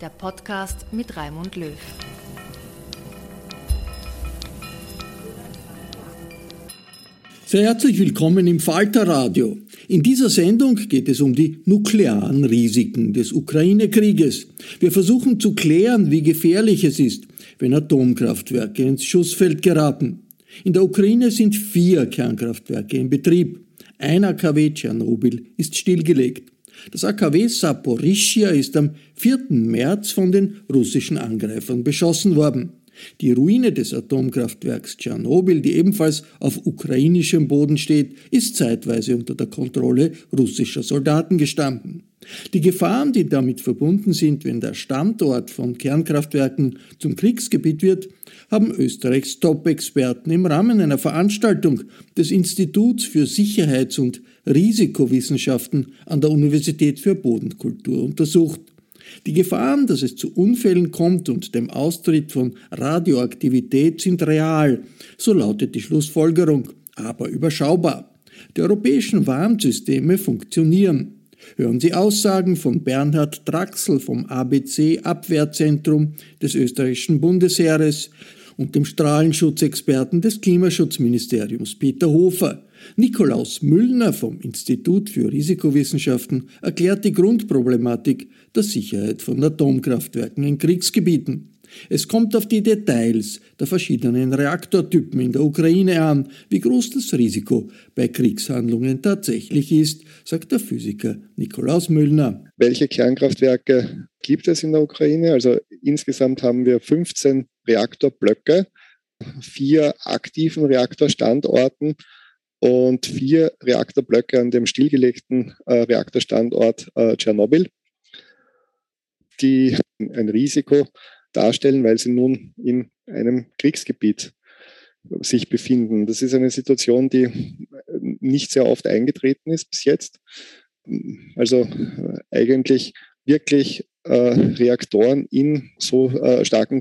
der Podcast mit Raimund Löw. Sehr herzlich willkommen im Falter-Radio. In dieser Sendung geht es um die nuklearen Risiken des Ukraine-Krieges. Wir versuchen zu klären, wie gefährlich es ist, wenn Atomkraftwerke ins Schussfeld geraten. In der Ukraine sind vier Kernkraftwerke in Betrieb. Ein AKW Tschernobyl ist stillgelegt. Das AKW Saporischia ist am 4. März von den russischen Angreifern beschossen worden. Die Ruine des Atomkraftwerks Tschernobyl, die ebenfalls auf ukrainischem Boden steht, ist zeitweise unter der Kontrolle russischer Soldaten gestanden. Die Gefahren, die damit verbunden sind, wenn der Standort von Kernkraftwerken zum Kriegsgebiet wird, haben Österreichs Top-Experten im Rahmen einer Veranstaltung des Instituts für Sicherheits- und Risikowissenschaften an der Universität für Bodenkultur untersucht. Die Gefahren, dass es zu Unfällen kommt und dem Austritt von Radioaktivität sind real, so lautet die Schlussfolgerung, aber überschaubar. Die europäischen Warnsysteme funktionieren. Hören Sie Aussagen von Bernhard Draxel vom ABC Abwehrzentrum des österreichischen Bundesheeres und dem Strahlenschutzexperten des Klimaschutzministeriums Peter Hofer. Nikolaus Müllner vom Institut für Risikowissenschaften erklärt die Grundproblematik der Sicherheit von Atomkraftwerken in Kriegsgebieten. Es kommt auf die Details der verschiedenen Reaktortypen in der Ukraine an, wie groß das Risiko bei Kriegshandlungen tatsächlich ist, sagt der Physiker Nikolaus Müllner. Welche Kernkraftwerke gibt es in der Ukraine? Also insgesamt haben wir 15 Reaktorblöcke, vier aktiven Reaktorstandorten und vier Reaktorblöcke an dem stillgelegten äh, Reaktorstandort äh, Tschernobyl, die ein Risiko darstellen, weil sie nun in einem Kriegsgebiet sich befinden. Das ist eine Situation, die nicht sehr oft eingetreten ist bis jetzt. Also äh, eigentlich wirklich äh, Reaktoren in so äh, starken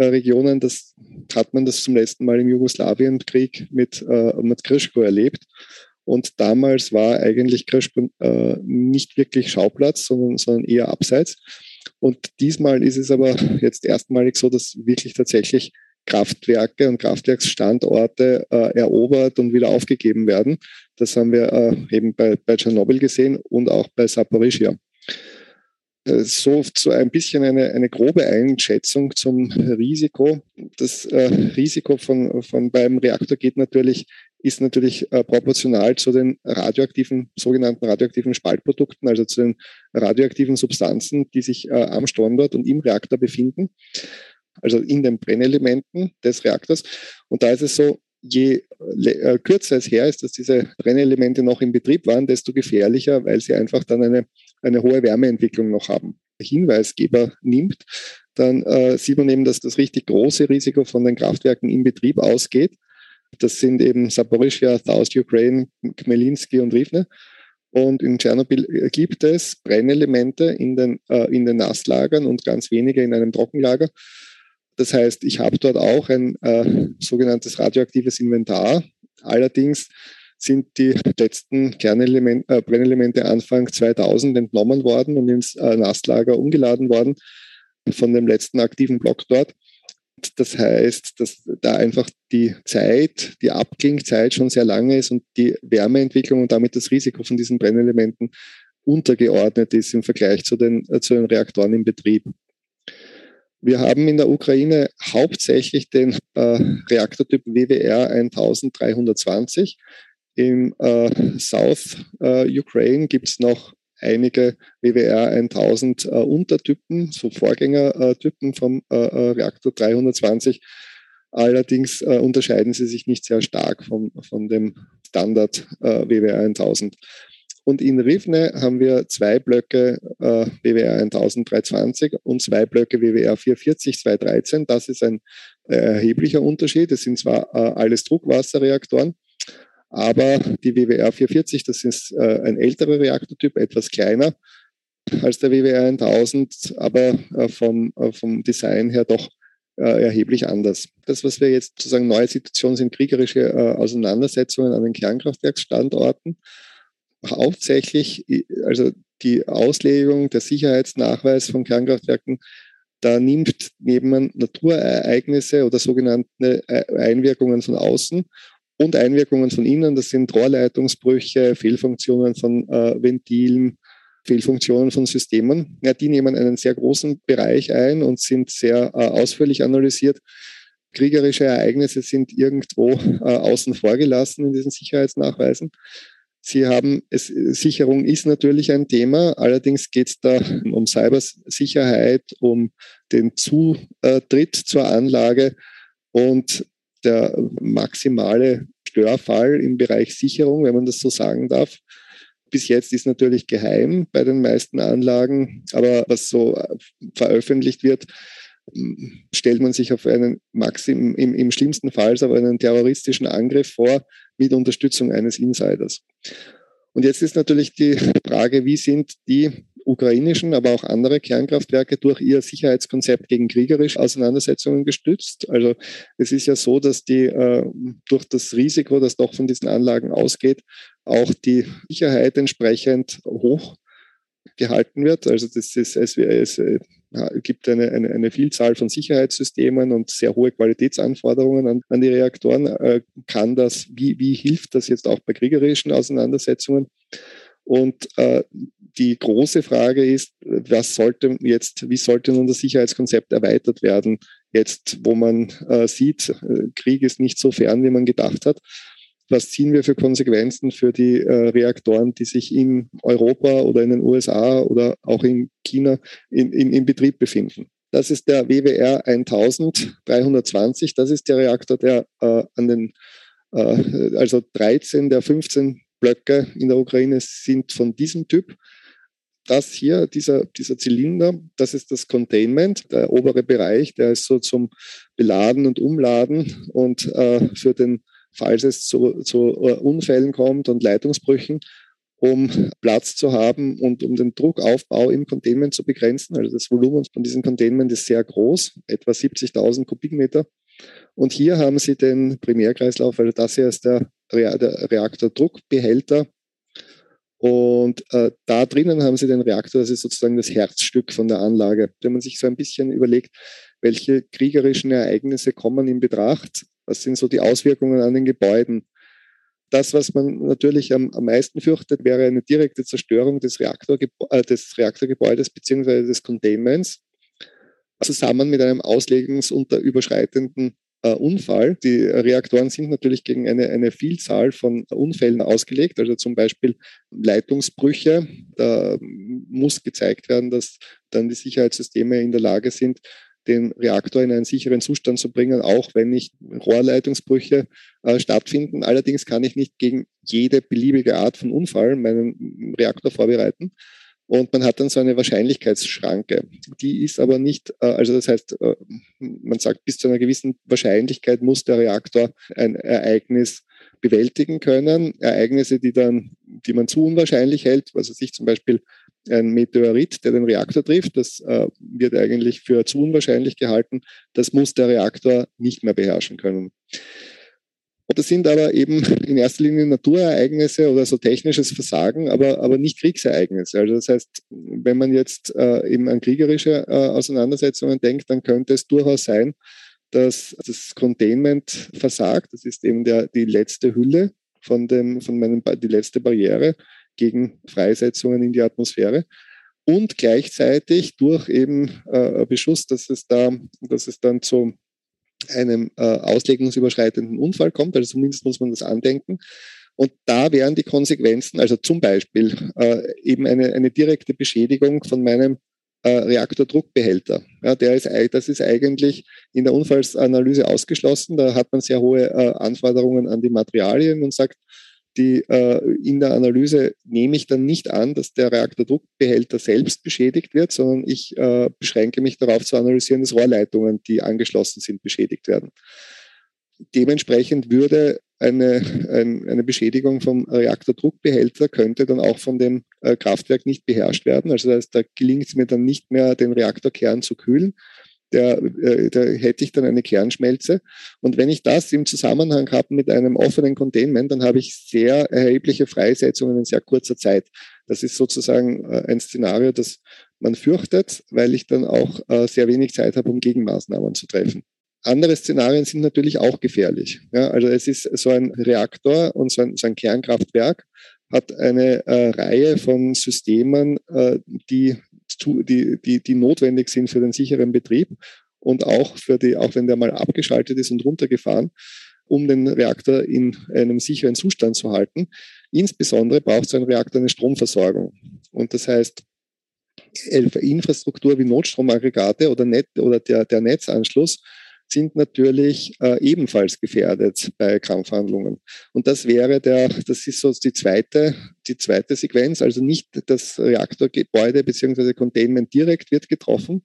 Konfliktregionen, das hat man das zum letzten Mal im Jugoslawienkrieg mit, äh, mit Krischko erlebt. Und damals war eigentlich Krischko äh, nicht wirklich Schauplatz, sondern, sondern eher abseits. Und diesmal ist es aber jetzt erstmalig so, dass wirklich tatsächlich Kraftwerke und Kraftwerksstandorte äh, erobert und wieder aufgegeben werden. Das haben wir äh, eben bei, bei Tschernobyl gesehen und auch bei Saporischia. Äh, so, so ein bisschen eine, eine grobe Einschätzung zum Risiko. Das äh, Risiko von, von beim Reaktor geht natürlich, ist natürlich äh, proportional zu den radioaktiven, sogenannten radioaktiven Spaltprodukten, also zu den radioaktiven Substanzen, die sich äh, am Standort und im Reaktor befinden, also in den Brennelementen des Reaktors. Und da ist es so, je äh, kürzer es her ist, dass diese Brennelemente noch im Betrieb waren, desto gefährlicher, weil sie einfach dann eine, eine hohe Wärmeentwicklung noch haben. Hinweisgeber nimmt, dann äh, sieht man eben, dass das richtig große Risiko von den Kraftwerken im Betrieb ausgeht. Das sind eben Saporischia, South Ukraine, Khmelnytsky und Rivne. Und in Tschernobyl gibt es Brennelemente in den, äh, in den Nasslagern und ganz wenige in einem Trockenlager. Das heißt, ich habe dort auch ein äh, sogenanntes radioaktives Inventar. Allerdings sind die letzten Kernelement, äh, Brennelemente Anfang 2000 entnommen worden und ins äh, Nasslager umgeladen worden von dem letzten aktiven Block dort. Das heißt, dass da einfach die Zeit, die Abklingzeit schon sehr lange ist und die Wärmeentwicklung und damit das Risiko von diesen Brennelementen untergeordnet ist im Vergleich zu den, äh, zu den Reaktoren im Betrieb. Wir haben in der Ukraine hauptsächlich den äh, Reaktortyp WWR 1320. Im äh, South äh, Ukraine gibt es noch einige WWR 1000 äh, Untertypen, so Vorgängertypen vom äh, äh, Reaktor 320. Allerdings unterscheiden sie sich nicht sehr stark vom, von dem Standard WWR 1000. Und in Rivne haben wir zwei Blöcke äh, WWR 1320 und zwei Blöcke WWR 440 213. Das ist ein äh, erheblicher Unterschied. Es sind zwar äh, alles Druckwasserreaktoren, aber die WWR 440, das ist äh, ein älterer Reaktortyp, etwas kleiner als der WWR 1000, aber äh, vom, äh, vom Design her doch erheblich anders. Das, was wir jetzt sozusagen neue Situationen sind, kriegerische Auseinandersetzungen an den Kernkraftwerksstandorten hauptsächlich, also die Auslegung der Sicherheitsnachweis von Kernkraftwerken, da nimmt neben Naturereignisse oder sogenannte äh, Einwirkungen von außen und Einwirkungen von innen, das sind Rohrleitungsbrüche, Fehlfunktionen von äh, Ventilen, Fehlfunktionen von Systemen, ja, die nehmen einen sehr großen Bereich ein und sind sehr äh, ausführlich analysiert. Kriegerische Ereignisse sind irgendwo äh, außen vor gelassen in diesen Sicherheitsnachweisen. Sie haben, es, Sicherung ist natürlich ein Thema, allerdings geht es da um Cybersicherheit, um den Zutritt zur Anlage und der maximale Störfall im Bereich Sicherung, wenn man das so sagen darf. Bis jetzt ist natürlich geheim bei den meisten Anlagen, aber was so veröffentlicht wird, stellt man sich auf einen Maxim, im, im schlimmsten Fall auf einen terroristischen Angriff vor mit Unterstützung eines Insiders. Und jetzt ist natürlich die Frage, wie sind die ukrainischen, aber auch andere Kernkraftwerke durch ihr Sicherheitskonzept gegen kriegerische Auseinandersetzungen gestützt. Also es ist ja so, dass die äh, durch das Risiko, das doch von diesen Anlagen ausgeht, auch die Sicherheit entsprechend hoch gehalten wird. Also das ist, es, gibt eine, eine, eine, Vielzahl von Sicherheitssystemen und sehr hohe Qualitätsanforderungen an, an die Reaktoren. Äh, kann das, wie, wie hilft das jetzt auch bei kriegerischen Auseinandersetzungen? Und äh, die große Frage ist, was sollte jetzt, wie sollte nun das Sicherheitskonzept erweitert werden, jetzt wo man äh, sieht, äh, Krieg ist nicht so fern, wie man gedacht hat was ziehen wir für Konsequenzen für die äh, Reaktoren, die sich in Europa oder in den USA oder auch in China in, in, in Betrieb befinden. Das ist der WWR 1320. Das ist der Reaktor, der äh, an den, äh, also 13 der 15 Blöcke in der Ukraine sind von diesem Typ. Das hier, dieser, dieser Zylinder, das ist das Containment, der obere Bereich, der ist so zum Beladen und Umladen und äh, für den falls es zu, zu äh, Unfällen kommt und Leitungsbrüchen, um Platz zu haben und um den Druckaufbau im Containment zu begrenzen. Also das Volumen von diesem Containment ist sehr groß, etwa 70.000 Kubikmeter. Und hier haben Sie den Primärkreislauf, also das hier ist der, Reaktordruckbehälter. Und äh, da drinnen haben Sie den Reaktor, das ist sozusagen das Herzstück von der Anlage. Wenn man sich so ein bisschen überlegt, welche kriegerischen Ereignisse kommen in Betracht, was sind so die Auswirkungen an den Gebäuden? Das, was man natürlich am, am meisten fürchtet, wäre eine direkte Zerstörung des, Reaktor, äh, des Reaktorgebäudes bzw. des Containments zusammen mit einem auslegungs- und überschreitenden äh, Unfall. Die Reaktoren sind natürlich gegen eine, eine Vielzahl von Unfällen ausgelegt, also zum Beispiel Leitungsbrüche. Da muss gezeigt werden, dass dann die Sicherheitssysteme in der Lage sind, den Reaktor in einen sicheren Zustand zu bringen, auch wenn nicht Rohrleitungsbrüche äh, stattfinden. Allerdings kann ich nicht gegen jede beliebige Art von Unfall meinen Reaktor vorbereiten. Und man hat dann so eine Wahrscheinlichkeitsschranke. Die ist aber nicht, äh, also das heißt, äh, man sagt, bis zu einer gewissen Wahrscheinlichkeit muss der Reaktor ein Ereignis bewältigen können. Ereignisse, die dann, die man zu unwahrscheinlich hält, also sich zum Beispiel ein Meteorit, der den Reaktor trifft, das äh, wird eigentlich für zu unwahrscheinlich gehalten. Das muss der Reaktor nicht mehr beherrschen können. Das sind aber eben in erster Linie Naturereignisse oder so technisches Versagen, aber, aber nicht Kriegsereignisse. Also das heißt, wenn man jetzt äh, eben an kriegerische äh, Auseinandersetzungen denkt, dann könnte es durchaus sein, dass das Containment versagt. Das ist eben der, die letzte Hülle von, dem, von meinem, die letzte Barriere gegen Freisetzungen in die Atmosphäre. Und gleichzeitig durch eben äh, Beschuss, dass es da, dass es dann zu einem äh, auslegungsüberschreitenden Unfall kommt. Also zumindest muss man das andenken. Und da wären die Konsequenzen, also zum Beispiel äh, eben eine, eine direkte Beschädigung von meinem äh, Reaktordruckbehälter. Ja, der ist, das ist eigentlich in der Unfallsanalyse ausgeschlossen. Da hat man sehr hohe äh, Anforderungen an die Materialien und sagt, die, äh, in der Analyse nehme ich dann nicht an, dass der Reaktordruckbehälter selbst beschädigt wird, sondern ich äh, beschränke mich darauf zu analysieren, dass Rohrleitungen, die angeschlossen sind, beschädigt werden. Dementsprechend würde eine, ein, eine Beschädigung vom Reaktordruckbehälter könnte dann auch von dem äh, Kraftwerk nicht beherrscht werden. Also das heißt, da gelingt es mir dann nicht mehr, den Reaktorkern zu kühlen, der, äh, da hätte ich dann eine Kernschmelze. Und wenn ich das im Zusammenhang habe mit einem offenen Containment, dann habe ich sehr erhebliche Freisetzungen in sehr kurzer Zeit. Das ist sozusagen äh, ein Szenario, das man fürchtet, weil ich dann auch äh, sehr wenig Zeit habe, um Gegenmaßnahmen zu treffen. Andere Szenarien sind natürlich auch gefährlich. Ja, also es ist so ein Reaktor und so ein, so ein Kernkraftwerk hat eine äh, Reihe von Systemen, äh, die die, die, die notwendig sind für den sicheren Betrieb und auch für die, auch wenn der mal abgeschaltet ist und runtergefahren, um den Reaktor in einem sicheren Zustand zu halten. Insbesondere braucht so ein Reaktor eine Stromversorgung. Und das heißt, Infrastruktur wie Notstromaggregate oder, Net, oder der, der Netzanschluss sind natürlich äh, ebenfalls gefährdet bei Kampfhandlungen. Und das wäre der, das ist so die zweite, die zweite Sequenz, also nicht das Reaktorgebäude bzw. Containment direkt wird getroffen,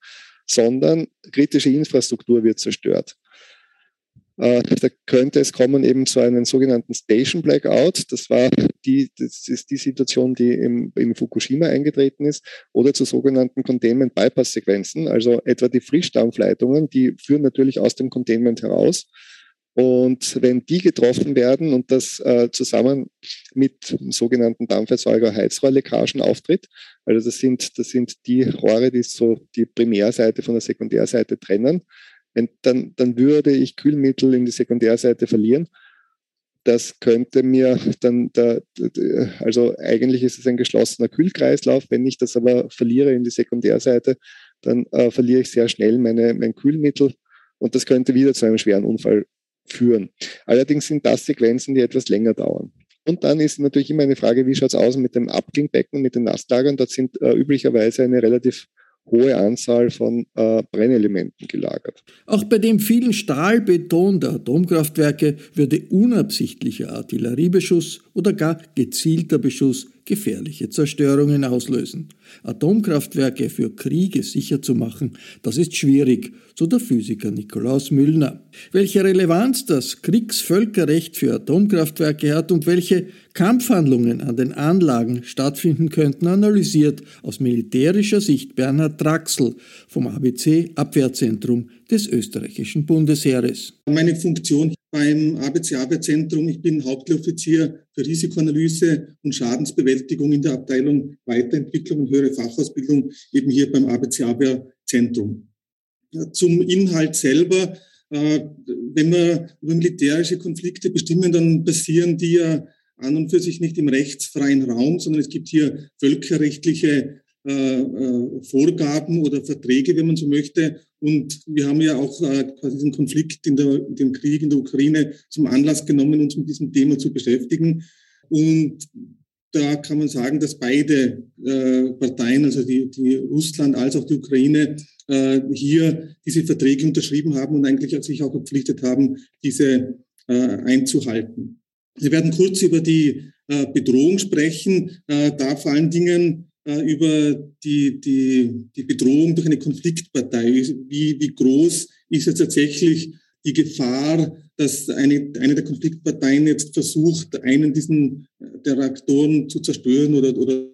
sondern kritische Infrastruktur wird zerstört. Äh, da könnte es kommen eben zu einem sogenannten Station Blackout. Das war die, das ist die Situation, die im, in Fukushima eingetreten ist, oder zu sogenannten Containment Bypass Sequenzen, also etwa die Frischdampfleitungen, die führen natürlich aus dem Containment heraus. Und wenn die getroffen werden und das äh, zusammen mit sogenannten Dampferzeuger-Heizrohrleckagen auftritt, also das sind, das sind die Rohre, die so die Primärseite von der Sekundärseite trennen, wenn, dann, dann würde ich Kühlmittel in die Sekundärseite verlieren. Das könnte mir dann, da, also eigentlich ist es ein geschlossener Kühlkreislauf. Wenn ich das aber verliere in die Sekundärseite, dann äh, verliere ich sehr schnell meine, mein Kühlmittel und das könnte wieder zu einem schweren Unfall führen. Allerdings sind das Sequenzen, die etwas länger dauern. Und dann ist natürlich immer eine Frage, wie schaut es aus mit dem Abklingbecken, mit den Nasslagern? Dort sind äh, üblicherweise eine relativ hohe Anzahl von äh, Brennelementen gelagert. Auch bei dem vielen Stahlbeton der Atomkraftwerke würde unabsichtlicher Artilleriebeschuss oder gar gezielter Beschuss gefährliche Zerstörungen auslösen. Atomkraftwerke für Kriege sicher zu machen, das ist schwierig, so der Physiker Nikolaus Müllner. Welche Relevanz das Kriegsvölkerrecht für Atomkraftwerke hat und welche Kampfhandlungen an den Anlagen stattfinden könnten, analysiert aus militärischer Sicht Bernhard Draxel vom ABC Abwehrzentrum des österreichischen Bundesheeres. Meine Funktion beim ABC Abwehrzentrum, ich bin Hauptoffizier für Risikoanalyse und Schadensbewältigung in der Abteilung Weiterentwicklung und höhere Fachausbildung, eben hier beim ABC Abwehrzentrum. Zum Inhalt selber, äh, wenn wir über militärische Konflikte bestimmen, dann passieren die ja an und für sich nicht im rechtsfreien Raum, sondern es gibt hier völkerrechtliche Vorgaben oder Verträge, wenn man so möchte. Und wir haben ja auch äh, quasi diesen Konflikt in der, den Krieg in der Ukraine zum Anlass genommen, uns mit diesem Thema zu beschäftigen. Und da kann man sagen, dass beide äh, Parteien, also die, die Russland als auch die Ukraine, äh, hier diese Verträge unterschrieben haben und eigentlich sich auch verpflichtet haben, diese äh, einzuhalten. Wir werden kurz über die äh, Bedrohung sprechen, äh, da vor allen Dingen äh, über die, die, die Bedrohung durch eine Konfliktpartei. Wie, wie groß ist jetzt tatsächlich die Gefahr, dass eine, eine der Konfliktparteien jetzt versucht, einen diesen der Reaktoren zu zerstören oder, oder,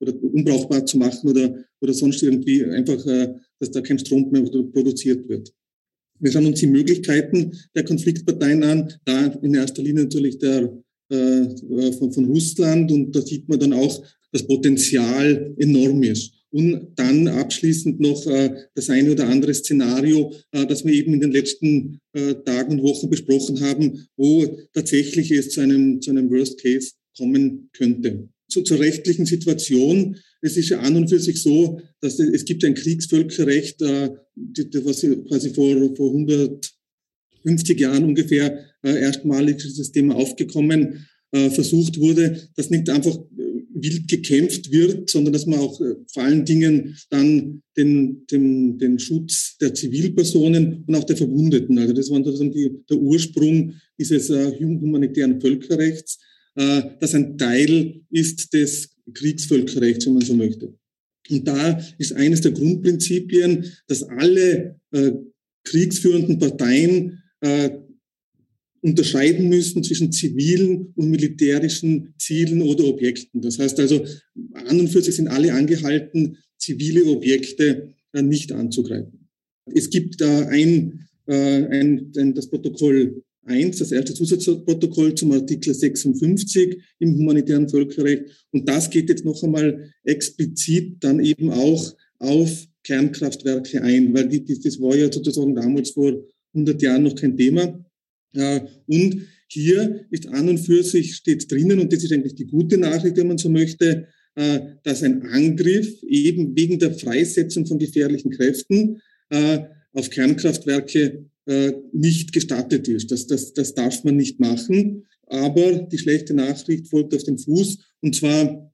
oder unbrauchbar zu machen oder, oder sonst irgendwie einfach, dass da kein Strom mehr produziert wird. Wir schauen uns die Möglichkeiten der Konfliktparteien an, da in erster Linie natürlich der, äh, von, von Russland und da sieht man dann auch, das Potenzial enorm ist. Und dann abschließend noch äh, das eine oder andere Szenario, äh, das wir eben in den letzten äh, Tagen und Wochen besprochen haben, wo tatsächlich es zu einem, zu einem Worst Case kommen könnte. Zu, zur rechtlichen Situation. Es ist ja an und für sich so, dass es, es gibt ein Kriegsvölkerrecht, äh, die, die, was quasi vor, vor 150 Jahren ungefähr äh, erstmalig dieses Thema aufgekommen äh, versucht wurde, dass nicht einfach wild gekämpft wird, sondern dass man auch äh, vor allen Dingen dann den, den, den Schutz der Zivilpersonen und auch der Verwundeten, also das war sozusagen die, der Ursprung dieses äh, humanitären Völkerrechts, äh, das ein Teil ist des Kriegsvölkerrechts, wenn man so möchte. Und da ist eines der Grundprinzipien, dass alle äh, kriegsführenden Parteien äh, unterscheiden müssen zwischen zivilen und militärischen Zielen oder Objekten. Das heißt also, an und für sich sind alle angehalten, zivile Objekte äh, nicht anzugreifen. Es gibt da ein, äh, ein, ein, das Protokoll 1, das erste Zusatzprotokoll zum Artikel 56 im humanitären Völkerrecht. Und das geht jetzt noch einmal explizit dann eben auch auf Kernkraftwerke ein, weil die, das war ja sozusagen damals vor 100 Jahren noch kein Thema. Und hier ist an und für sich steht drinnen, und das ist eigentlich die gute Nachricht, wenn man so möchte, äh, dass ein Angriff eben wegen der Freisetzung von gefährlichen Kräften äh, auf Kernkraftwerke äh, nicht gestattet ist. Das, das, das darf man nicht machen. Aber die schlechte Nachricht folgt auf den Fuß. Und zwar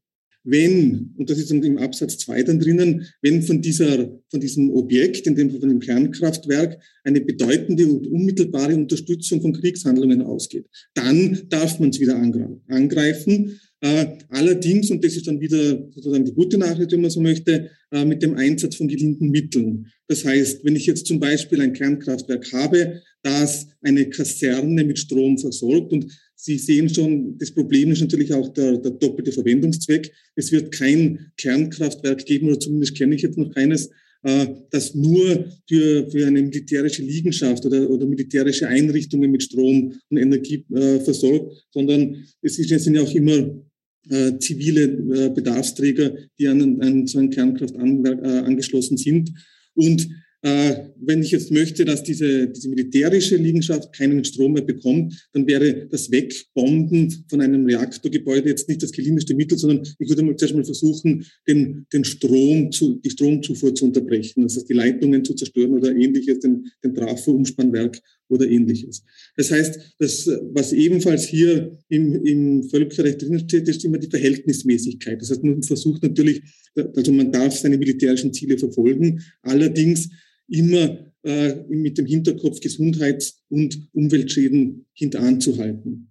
wenn, und das ist im Absatz 2 dann drinnen, wenn von, dieser, von diesem Objekt, in dem von dem Kernkraftwerk, eine bedeutende und unmittelbare Unterstützung von Kriegshandlungen ausgeht, dann darf man es wieder angreifen. Äh, allerdings, und das ist dann wieder sozusagen die gute Nachricht, wenn man so möchte, äh, mit dem Einsatz von geliehenen Mitteln. Das heißt, wenn ich jetzt zum Beispiel ein Kernkraftwerk habe, das eine Kaserne mit Strom versorgt und Sie sehen schon, das Problem ist natürlich auch der, der doppelte Verwendungszweck. Es wird kein Kernkraftwerk geben, oder zumindest kenne ich jetzt noch keines, äh, das nur für, für eine militärische Liegenschaft oder, oder militärische Einrichtungen mit Strom und Energie äh, versorgt, sondern es, sind ja auch immer äh, zivile Bedarfsträger, die an, an so ein Kernkraftanwerk angeschlossen sind. Und wenn ich jetzt möchte, dass diese, diese militärische Liegenschaft keinen Strom mehr bekommt, dann wäre das Wegbomben von einem Reaktorgebäude jetzt nicht das gelindeste Mittel, sondern ich würde mal zuerst mal versuchen, den, den Strom zu, die Stromzufuhr zu unterbrechen, das heißt die Leitungen zu zerstören oder ähnliches, den, den Trafo-Umspannwerk oder ähnliches. Das heißt, das, was ebenfalls hier im, im Völkerrecht drin steht, ist immer die Verhältnismäßigkeit. Das heißt, man versucht natürlich, also man darf seine militärischen Ziele verfolgen, allerdings immer äh, mit dem Hinterkopf Gesundheits- und Umweltschäden hinteranzuhalten.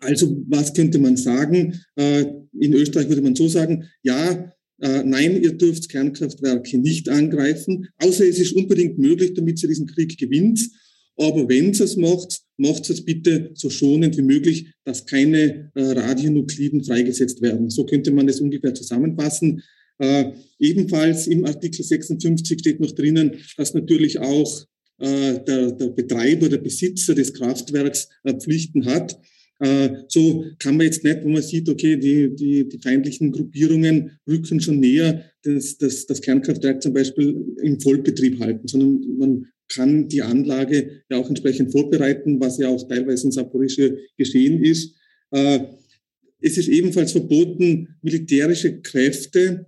Also was könnte man sagen? Äh, in Österreich würde man so sagen, ja, äh, nein, ihr dürft Kernkraftwerke nicht angreifen, außer es ist unbedingt möglich, damit ihr diesen Krieg gewinnt. Aber wenn es macht, macht es bitte so schonend wie möglich, dass keine äh, Radionukliden freigesetzt werden. So könnte man es ungefähr zusammenfassen. Äh, ebenfalls im Artikel 56 steht noch drinnen, dass natürlich auch äh, der, der Betreiber, der Besitzer des Kraftwerks äh, Pflichten hat. Äh, so kann man jetzt nicht, wenn man sieht, okay, die, die, die feindlichen Gruppierungen rücken schon näher, das, das, das Kernkraftwerk zum Beispiel im Vollbetrieb halten, sondern man kann die Anlage ja auch entsprechend vorbereiten, was ja auch teilweise in Saporische geschehen ist. Äh, es ist ebenfalls verboten, militärische Kräfte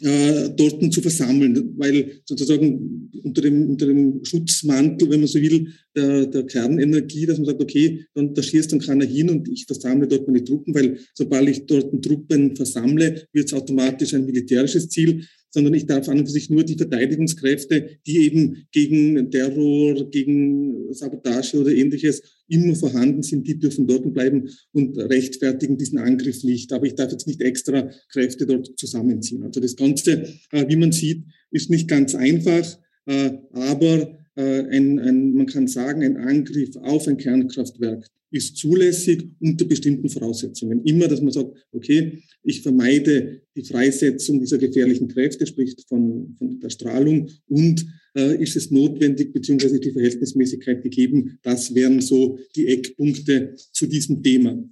äh, dort zu versammeln, weil sozusagen unter dem, unter dem Schutzmantel, wenn man so will, der, der Kernenergie, dass man sagt, okay, dann da schießt dann keiner hin und ich versammle dort meine Truppen, weil sobald ich dort Truppen versammle, wird es automatisch ein militärisches Ziel sondern ich darf an und für sich nur die Verteidigungskräfte, die eben gegen Terror, gegen Sabotage oder ähnliches immer vorhanden sind, die dürfen dort bleiben und rechtfertigen diesen Angriff nicht. Aber ich darf jetzt nicht extra Kräfte dort zusammenziehen. Also das Ganze, äh, wie man sieht, ist nicht ganz einfach, äh, aber äh, ein, ein, man kann sagen, ein Angriff auf ein Kernkraftwerk ist zulässig unter bestimmten Voraussetzungen. Immer, dass man sagt, okay, ich vermeide die Freisetzung dieser gefährlichen Kräfte, sprich von, von der Strahlung, und äh, ist es notwendig, beziehungsweise die Verhältnismäßigkeit gegeben. Das wären so die Eckpunkte zu diesem Thema.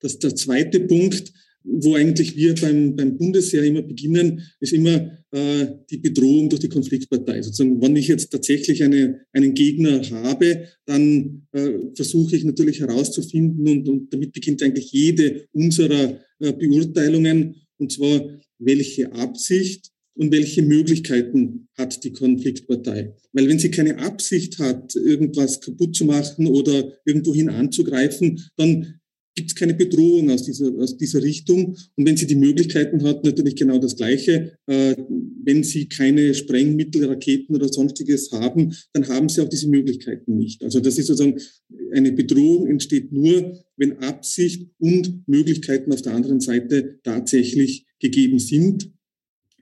Das, der zweite Punkt wo eigentlich wir beim, beim Bundesheer immer beginnen, ist immer äh, die Bedrohung durch die Konfliktpartei. Sozusagen, wenn ich jetzt tatsächlich eine, einen Gegner habe, dann äh, versuche ich natürlich herauszufinden und, und damit beginnt eigentlich jede unserer äh, Beurteilungen, und zwar welche Absicht und welche Möglichkeiten hat die Konfliktpartei. Weil wenn sie keine Absicht hat, irgendwas kaputt zu machen oder irgendwohin anzugreifen, dann gibt es keine Bedrohung aus dieser, aus dieser Richtung. Und wenn sie die Möglichkeiten hat, natürlich genau das Gleiche. Äh, wenn sie keine Sprengmittel, Raketen oder sonstiges haben, dann haben sie auch diese Möglichkeiten nicht. Also das ist sozusagen, eine Bedrohung entsteht nur, wenn Absicht und Möglichkeiten auf der anderen Seite tatsächlich gegeben sind.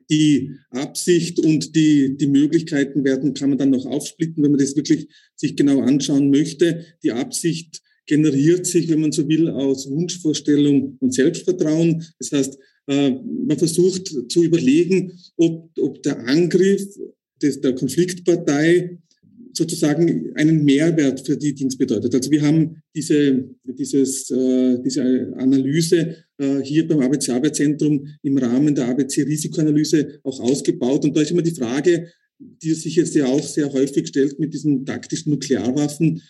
Die Absicht und die, die Möglichkeiten werden, kann man dann noch aufsplitten, wenn man das wirklich sich genau anschauen möchte. Die Absicht generiert sich, wenn man so will, aus Wunschvorstellung und Selbstvertrauen. Das heißt, äh, man versucht zu überlegen, ob, ob der Angriff des, der Konfliktpartei sozusagen einen Mehrwert für die Dings bedeutet. Also wir haben diese, dieses, äh, diese Analyse äh, hier beim ABC-Arbeitszentrum im Rahmen der ABC-Risikoanalyse auch ausgebaut. Und da ist immer die Frage, die sich jetzt ja auch sehr häufig stellt mit diesen taktischen Nuklearwaffen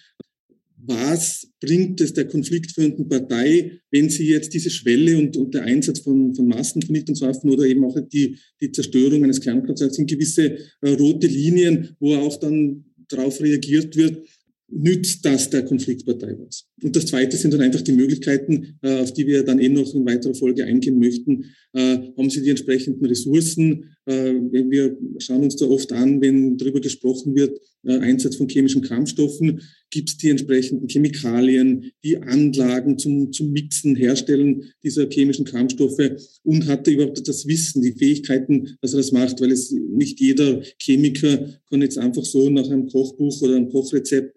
was bringt es der konfliktführenden Partei, wenn sie jetzt diese Schwelle und, und der Einsatz von, von Massenvernichtungswaffen oder eben auch die, die Zerstörung eines Kernkraftwerks sind gewisse äh, rote Linien, wo auch dann darauf reagiert wird, nützt das der Konfliktpartei was. Und das Zweite sind dann einfach die Möglichkeiten, äh, auf die wir dann eh noch in weiterer Folge eingehen möchten. Äh, haben Sie die entsprechenden Ressourcen? Äh, wir schauen uns da oft an, wenn darüber gesprochen wird, Einsatz von chemischen Kampfstoffen, gibt es die entsprechenden Chemikalien, die Anlagen zum, zum Mixen, Herstellen dieser chemischen Kampfstoffe und hat er überhaupt das Wissen, die Fähigkeiten, dass er das macht, weil es nicht jeder Chemiker kann jetzt einfach so nach einem Kochbuch oder einem Kochrezept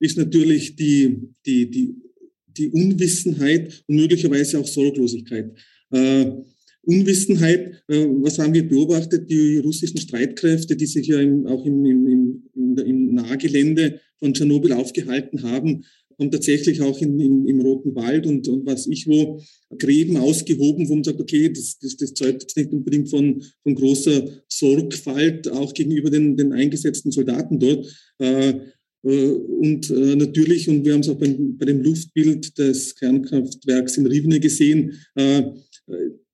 ist natürlich die, die, die, die Unwissenheit und möglicherweise auch Sorglosigkeit. Äh, Unwissenheit, äh, was haben wir beobachtet? Die russischen Streitkräfte, die sich ja im, auch im, im, im, im Nahgelände von Tschernobyl aufgehalten haben, haben tatsächlich auch in, in, im Roten Wald und, und was ich wo Gräben ausgehoben, wo man sagt, okay, das, das, das zeugt jetzt nicht unbedingt von, von großer Sorgfalt, auch gegenüber den, den eingesetzten Soldaten dort. Äh, und äh, natürlich, und wir haben es auch bei, bei dem Luftbild des Kernkraftwerks in Rivne gesehen, äh,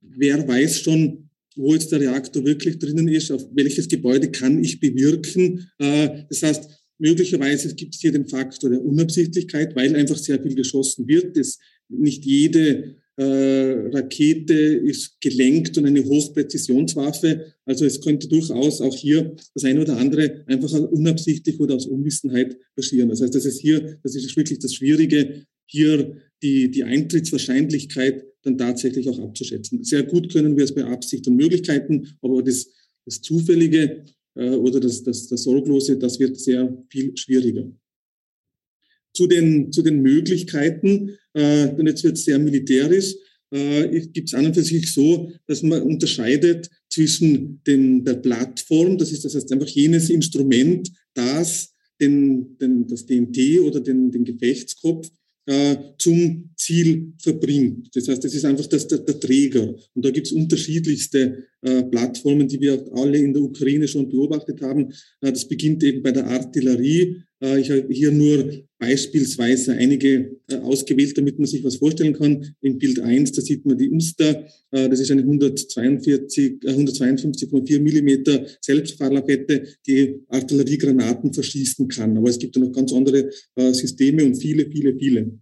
wer weiß schon, wo jetzt der Reaktor wirklich drinnen ist, auf welches Gebäude kann ich bewirken. Das heißt, möglicherweise gibt es hier den Faktor der Unabsichtlichkeit, weil einfach sehr viel geschossen wird. Das nicht jede äh, Rakete ist gelenkt und eine Hochpräzisionswaffe. Also es könnte durchaus auch hier das eine oder andere einfach unabsichtlich oder aus Unwissenheit passieren. Das heißt, das ist hier, das ist wirklich das Schwierige, hier die, die Eintrittswahrscheinlichkeit dann tatsächlich auch abzuschätzen. Sehr gut können wir es bei Absicht und Möglichkeiten, aber das, das Zufällige oder das, das, das Sorglose, das wird sehr viel schwieriger. Zu den, zu den Möglichkeiten, äh, und jetzt wird es sehr militärisch, äh, gibt es an und für sich so, dass man unterscheidet zwischen dem, der Plattform, das ist das heißt einfach jenes Instrument, das den, den, das DMT oder den, den Gefechtskopf äh, zum Ziel verbringt. Das heißt, das ist einfach das, der, der Träger. Und da gibt es unterschiedlichste äh, Plattformen, die wir alle in der Ukraine schon beobachtet haben. Äh, das beginnt eben bei der Artillerie. Äh, ich habe hier nur beispielsweise einige äh, ausgewählt, damit man sich was vorstellen kann. Im Bild 1, da sieht man die Uster. Äh, das ist eine 142, 152,4 Millimeter Selbstfahrlafette, die Artilleriegranaten verschießen kann. Aber es gibt ja noch ganz andere Systeme und viele, viele, viele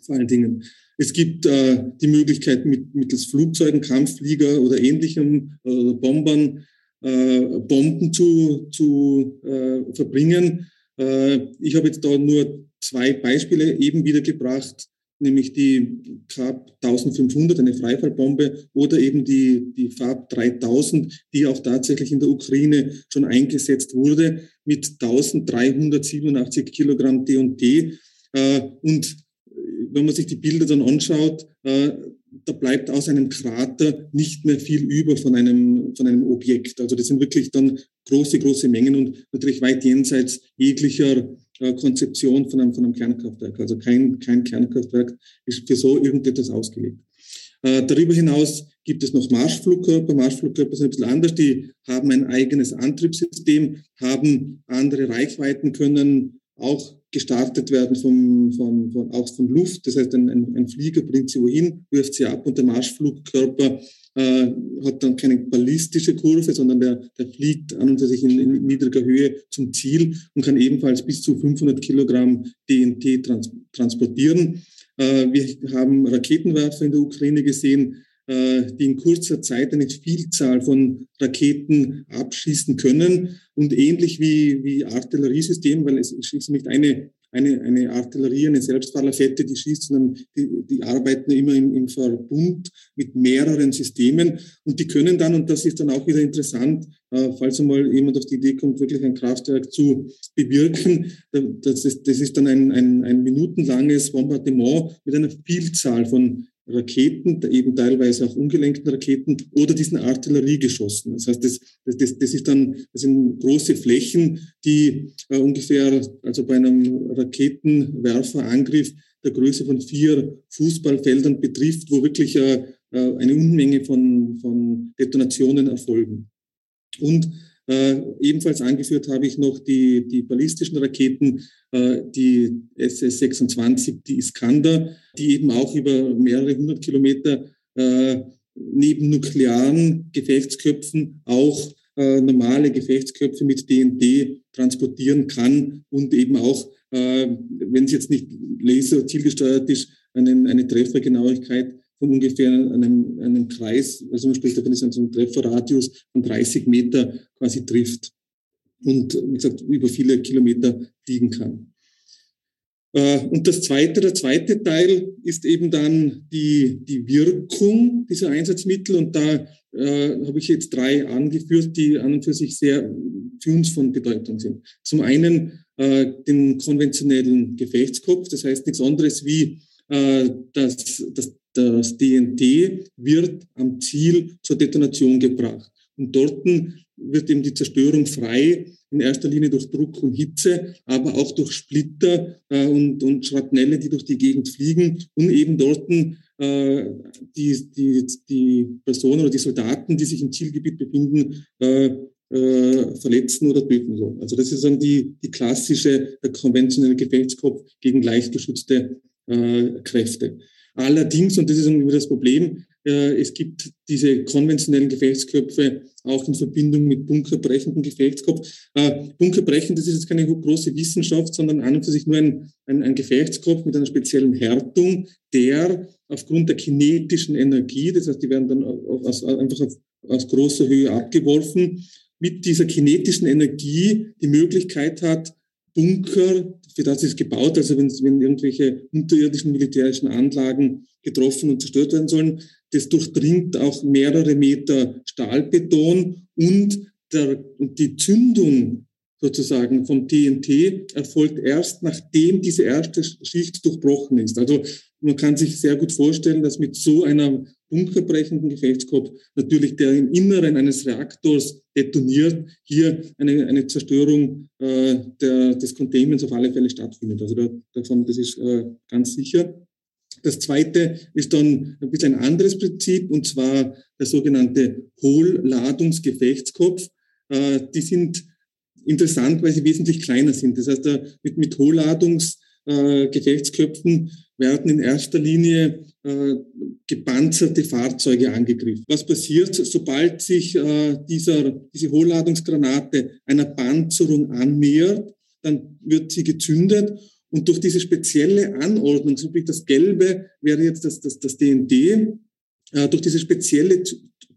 vor allen Dingen. Es gibt äh, die Möglichkeit, mit, mittels Flugzeugen, Kampfflieger oder ähnlichem, äh, Bombern, äh, Bomben zu, zu äh, verbringen. Äh, ich habe jetzt da nur zwei Beispiele eben wiedergebracht, nämlich die KAP 1500, eine Freifallbombe, oder eben die, die FAB 3000, die auch tatsächlich in der Ukraine schon eingesetzt wurde, mit 1387 Kilogramm D&D. Äh, und wenn man sich die Bilder dann anschaut, äh, da bleibt aus einem Krater nicht mehr viel über von einem, von einem Objekt. Also das sind wirklich dann große, große Mengen und natürlich weit jenseits jeglicher äh, Konzeption von einem, von einem Kernkraftwerk. Also kein, kein Kernkraftwerk ist für so irgendetwas ausgelegt. Äh, darüber hinaus gibt es noch Marschflugkörper. Marschflugkörper sind ein bisschen anders. Die haben ein eigenes Antriebssystem, haben andere Reichweiten, können auch gestartet werden vom, vom, von, auch von Luft. Das heißt, ein, ein, Flieger bringt sie wohin, wirft sie ab und der Marschflugkörper äh, hat dann keine ballistische Kurve, sondern der, der fliegt an und für sich in, in niedriger Höhe zum Ziel und kann ebenfalls bis zu 500 Kilogramm DNT trans transportieren. Äh, wir haben Raketenwerfer in der Ukraine gesehen, die in kurzer Zeit eine Vielzahl von Raketen abschießen können. Und ähnlich wie, wie Artilleriesystem, weil es ist nicht eine, eine, eine Artillerie, eine Selbstfahrerfette, die schießt, sondern die, die arbeiten immer im, im Verbund mit mehreren Systemen. Und die können dann, und das ist dann auch wieder interessant, äh, falls einmal jemand auf die Idee kommt, wirklich ein Kraftwerk zu bewirken, das ist, das ist dann ein, ein, ein minutenlanges Bombardement mit einer Vielzahl von Raketen, eben teilweise auch ungelenkten Raketen oder diesen Artilleriegeschossen. Das heißt, das, das, das, ist dann, das sind große Flächen, die äh, ungefähr, also bei einem Raketenwerferangriff der Größe von vier Fußballfeldern betrifft, wo wirklich äh, äh eine Unmenge von, von Detonationen erfolgen. Und äh, ebenfalls angeführt habe ich noch die, die ballistischen Raketen, äh, die SS-26, die Iskander, die eben auch über mehrere hundert Kilometer äh, neben nuklearen Gefechtsköpfen auch äh, normale Gefechtsköpfe mit DND transportieren kann und eben auch, äh, wenn es jetzt nicht laser- zielgesteuert ist, einen, eine Treffergenauigkeit von ungefähr einem, einem Kreis, also man spricht davon, ist ein Trefferradius von 30 Meter quasi trifft und wie gesagt über viele Kilometer fliegen kann. Äh, und das zweite, der zweite Teil ist eben dann die, die Wirkung dieser Einsatzmittel. Und da äh, habe ich jetzt drei angeführt, die an und für sich sehr für uns von Bedeutung sind. Zum einen äh, den konventionellen Gefechtskopf, das heißt nichts anderes wie äh, das, das das DNT wird am Ziel zur Detonation gebracht. Und dort wird eben die Zerstörung frei, in erster Linie durch Druck und Hitze, aber auch durch Splitter äh, und, und Schrapnelle, die durch die Gegend fliegen, um eben dort äh, die, die, die Personen oder die Soldaten, die sich im Zielgebiet befinden, äh, äh, verletzen oder töten soll. Also das ist dann die, die klassische, konventionelle Gefechtskopf gegen leicht geschützte äh, Kräfte. Allerdings, und das ist irgendwie das Problem, äh, es gibt diese konventionellen Gefechtsköpfe auch in Verbindung mit bunkerbrechenden Gefechtskopf. Äh, Bunkerbrechen, das ist jetzt keine große Wissenschaft, sondern an und für sich nur ein, ein, ein Gefechtskopf mit einer speziellen Härtung, der aufgrund der kinetischen Energie, das heißt, die werden dann aus, einfach auf, aus großer Höhe abgeworfen, mit dieser kinetischen Energie die Möglichkeit hat, Bunker, für das ist gebaut, also wenn, wenn irgendwelche unterirdischen militärischen Anlagen getroffen und zerstört werden sollen, das durchdringt auch mehrere Meter Stahlbeton und der, und die Zündung sozusagen vom TNT erfolgt erst, nachdem diese erste Schicht durchbrochen ist. Also man kann sich sehr gut vorstellen, dass mit so einer bunkerbrechenden Gefechtskopf natürlich der im Inneren eines Reaktors detoniert, hier eine, eine Zerstörung äh, der, des Containments auf alle Fälle stattfindet. Also da, davon, das ist äh, ganz sicher. Das zweite ist dann ein bisschen ein anderes Prinzip, und zwar der sogenannte Hohlladungsgefechtskopf. Äh, die sind interessant, weil sie wesentlich kleiner sind. Das heißt, mit, mit Hohlladungsgefechtsköpfen werden in erster Linie äh, gepanzerte Fahrzeuge angegriffen. Was passiert, sobald sich äh, dieser, diese Hohlladungsgranate einer Panzerung annähert, dann wird sie gezündet und durch diese spezielle Anordnung, so wie das Gelbe wäre jetzt das, das, das DND, äh, durch diese spezielle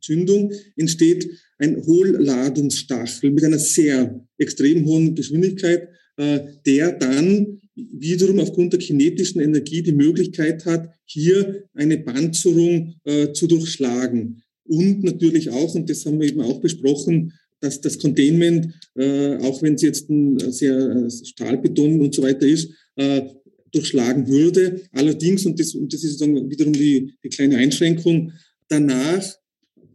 Zündung entsteht ein Hohlladungsstachel mit einer sehr extrem hohen Geschwindigkeit, äh, der dann wiederum aufgrund der kinetischen Energie die Möglichkeit hat, hier eine Panzerung äh, zu durchschlagen. Und natürlich auch, und das haben wir eben auch besprochen, dass das Containment, äh, auch wenn es jetzt ein sehr äh, Stahlbeton und so weiter ist, äh, durchschlagen würde. Allerdings, und das, und das ist dann wiederum die, die kleine Einschränkung, danach,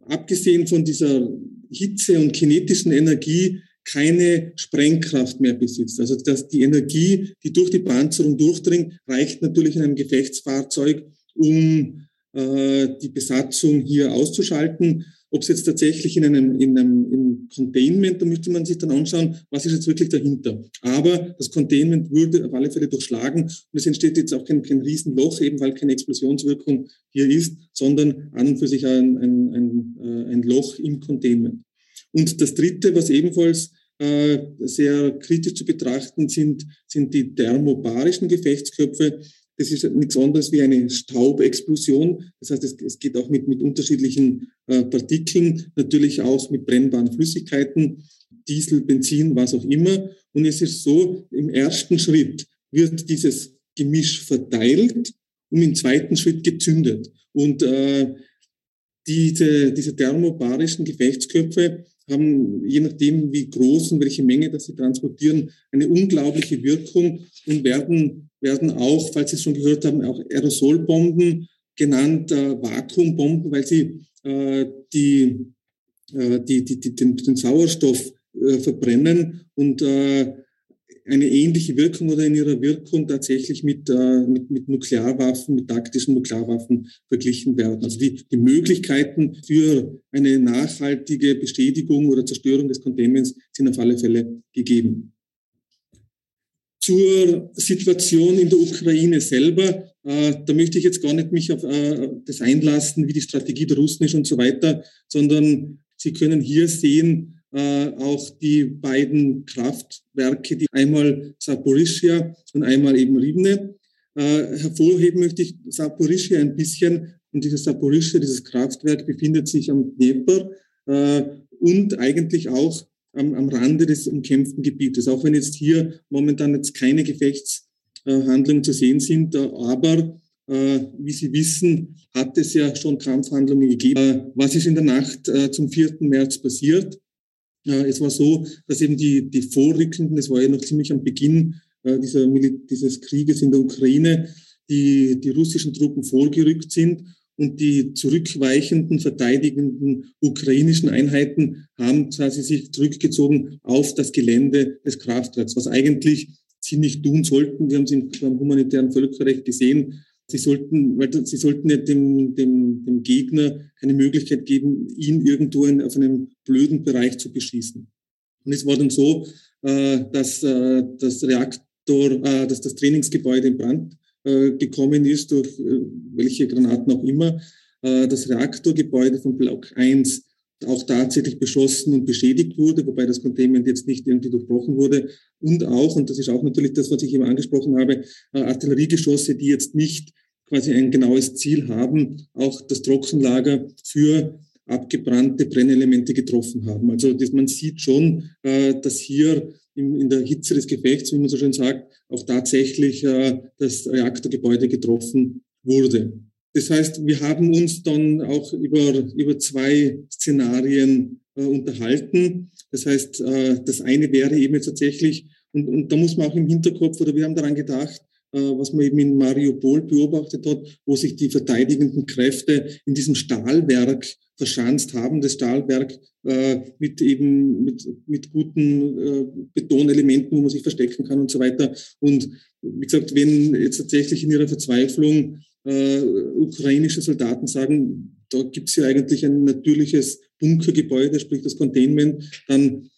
abgesehen von dieser Hitze und kinetischen Energie, keine Sprengkraft mehr besitzt. Also dass die Energie, die durch die Panzerung durchdringt, reicht natürlich in einem Gefechtsfahrzeug, um äh, die Besatzung hier auszuschalten. Ob es jetzt tatsächlich in einem, in einem in Containment, da müsste man sich dann anschauen, was ist jetzt wirklich dahinter. Aber das Containment würde auf alle Fälle durchschlagen und es entsteht jetzt auch kein, kein Riesenloch, eben weil keine Explosionswirkung hier ist, sondern an und für sich ein, ein, ein, äh, ein Loch im Containment. Und das Dritte, was ebenfalls äh, sehr kritisch zu betrachten sind, sind die thermobarischen Gefechtsköpfe. Das ist nichts anderes wie eine Staubexplosion. Das heißt, es, es geht auch mit, mit unterschiedlichen äh, Partikeln, natürlich auch mit brennbaren Flüssigkeiten, Diesel, Benzin, was auch immer. Und es ist so, im ersten Schritt wird dieses Gemisch verteilt und im zweiten Schritt gezündet. Und äh, diese, diese thermobarischen Gefechtsköpfe haben, je nachdem, wie groß und welche Menge das sie transportieren, eine unglaubliche Wirkung und werden, werden auch, falls Sie es schon gehört haben, auch Aerosolbomben genannt, äh, Vakuumbomben, weil sie äh, die, äh, die, die, die, den, den Sauerstoff äh, verbrennen und äh, eine ähnliche Wirkung oder in ihrer Wirkung tatsächlich mit, äh, mit, mit Nuklearwaffen, mit taktischen Nuklearwaffen verglichen werden. Also die, die Möglichkeiten für eine nachhaltige Bestätigung oder Zerstörung des Containments sind auf alle Fälle gegeben. Zur Situation in der Ukraine selber, äh, da möchte ich jetzt gar nicht mich auf äh, das einlassen, wie die Strategie der Russen ist und so weiter, sondern Sie können hier sehen, äh, auch die beiden Kraftwerke, die einmal Saporischia und einmal eben Rivne. Äh, hervorheben möchte ich Saporischia ein bisschen. Und dieses Saporischia, dieses Kraftwerk befindet sich am Dnieper äh, und eigentlich auch am, am Rande des umkämpften Gebietes. Auch wenn jetzt hier momentan jetzt keine Gefechtshandlungen zu sehen sind, aber wie Sie wissen, hat es ja schon Kampfhandlungen gegeben. Was ist in der Nacht zum 4. März passiert? Es war so, dass eben die, die Vorrückenden, das war ja noch ziemlich am Beginn äh, dieser, dieses Krieges in der Ukraine, die, die russischen Truppen vorgerückt sind und die zurückweichenden, verteidigenden ukrainischen Einheiten haben quasi sich zurückgezogen auf das Gelände des Kraftwerks, was eigentlich sie nicht tun sollten. Wir haben es im humanitären Völkerrecht gesehen, Sie sollten, weil sie sollten nicht dem, dem, dem Gegner keine Möglichkeit geben, ihn irgendwo in, auf einem blöden Bereich zu beschießen. Und es war dann so, äh, dass äh, das Reaktor, äh, dass das Trainingsgebäude in Brand äh, gekommen ist, durch äh, welche Granaten auch immer. Äh, das Reaktorgebäude von Block 1 auch tatsächlich beschossen und beschädigt wurde, wobei das Containment jetzt nicht irgendwie durchbrochen wurde. Und auch, und das ist auch natürlich das, was ich eben angesprochen habe, Artilleriegeschosse, die jetzt nicht quasi ein genaues Ziel haben, auch das Trockenlager für abgebrannte Brennelemente getroffen haben. Also das, man sieht schon, äh, dass hier in, in, der Hitze des Gefechts, wie man so schön sagt, auch tatsächlich äh, das Reaktorgebäude getroffen wurde. das heißt, wir haben uns dann auch über, über zwei Szenarien äh, unterhalten. Das heißt, äh, das eine wäre eben jetzt tatsächlich, und, und da muss man auch im Hinterkopf, oder wir haben daran gedacht, was man eben in Mariupol beobachtet hat, wo sich die verteidigenden Kräfte in diesem Stahlwerk verschanzt haben, das Stahlwerk äh, mit eben mit, mit guten äh, Betonelementen, wo man sich verstecken kann und so weiter. Und wie gesagt, wenn jetzt tatsächlich in ihrer Verzweiflung äh, ukrainische Soldaten sagen, da gibt es ja eigentlich ein natürliches Bunkergebäude, sprich das Containment, dann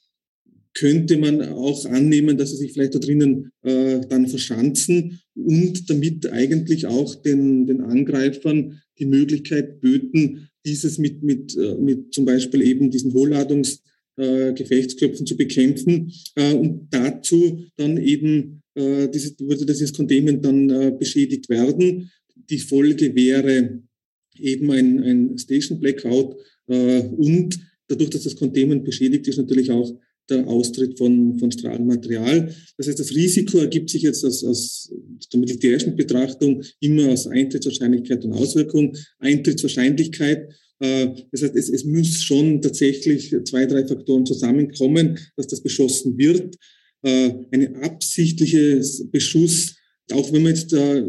könnte man auch annehmen, dass sie sich vielleicht da drinnen äh, dann verschanzen und damit eigentlich auch den, den Angreifern die Möglichkeit böten, dieses mit, mit, äh, mit zum Beispiel eben diesen Hochladungsgefechtsköpfen äh, zu bekämpfen äh, und dazu dann eben äh, dieses, würde dieses Containment dann äh, beschädigt werden. Die Folge wäre eben ein, ein Station Blackout äh, und dadurch, dass das Containment beschädigt ist, natürlich auch der Austritt von, von Strahlenmaterial. Das heißt, das Risiko ergibt sich jetzt aus, aus der militärischen Betrachtung immer aus Eintrittswahrscheinlichkeit und Auswirkung. Eintrittswahrscheinlichkeit, äh, das heißt, es, es muss schon tatsächlich zwei, drei Faktoren zusammenkommen, dass das beschossen wird. Äh, ein absichtliches Beschuss, auch wenn man jetzt, äh,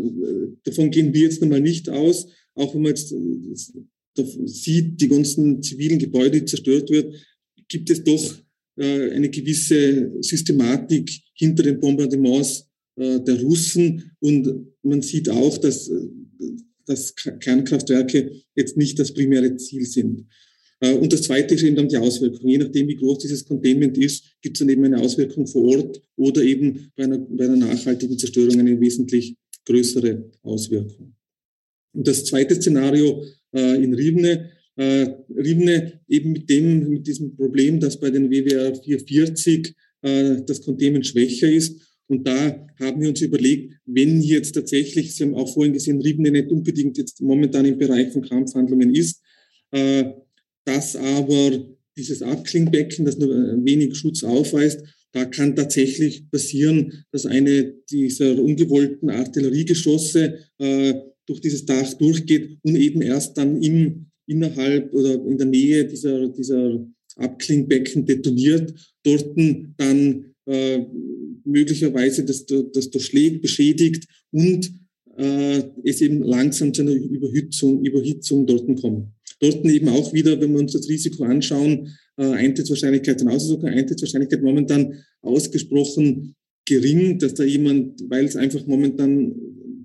davon gehen wir jetzt einmal nicht aus, auch wenn man jetzt sieht, die ganzen zivilen Gebäude, die zerstört wird, gibt es doch eine gewisse Systematik hinter den Bombardements äh, der Russen. Und man sieht auch, dass, äh, dass Kernkraftwerke jetzt nicht das primäre Ziel sind. Und das Zweite ist eben dann die Auswirkung. Je nachdem, wie groß dieses Containment ist, gibt es dann eben eine Auswirkung vor Ort oder eben bei einer, bei einer nachhaltigen Zerstörung eine wesentlich größere Auswirkung. Und das zweite Szenario äh, in Rivne äh, Rivne eben mit dem, mit diesem Problem, dass bei den WWR 440 äh, das Containment schwächer ist. Und da haben wir uns überlegt, wenn jetzt tatsächlich, Sie haben auch vorhin gesehen, Ribne nicht unbedingt jetzt momentan im Bereich von Kampfhandlungen ist, äh, dass aber dieses Abklingbecken, das nur ein wenig Schutz aufweist, da kann tatsächlich passieren, dass eine dieser ungewollten Artilleriegeschosse äh, durch dieses Dach durchgeht und eben erst dann im innerhalb oder in der Nähe dieser, dieser Abklingbecken detoniert, dort dann äh, möglicherweise das, das durchschlägt, beschädigt und äh, es eben langsam zu einer Überhitzung, Überhitzung dort kommt. Dort eben auch wieder, wenn wir uns das Risiko anschauen, äh, Eintrittswahrscheinlichkeit und Aussuchen, Eintrittswahrscheinlichkeit momentan ausgesprochen gering, dass da jemand, weil es einfach momentan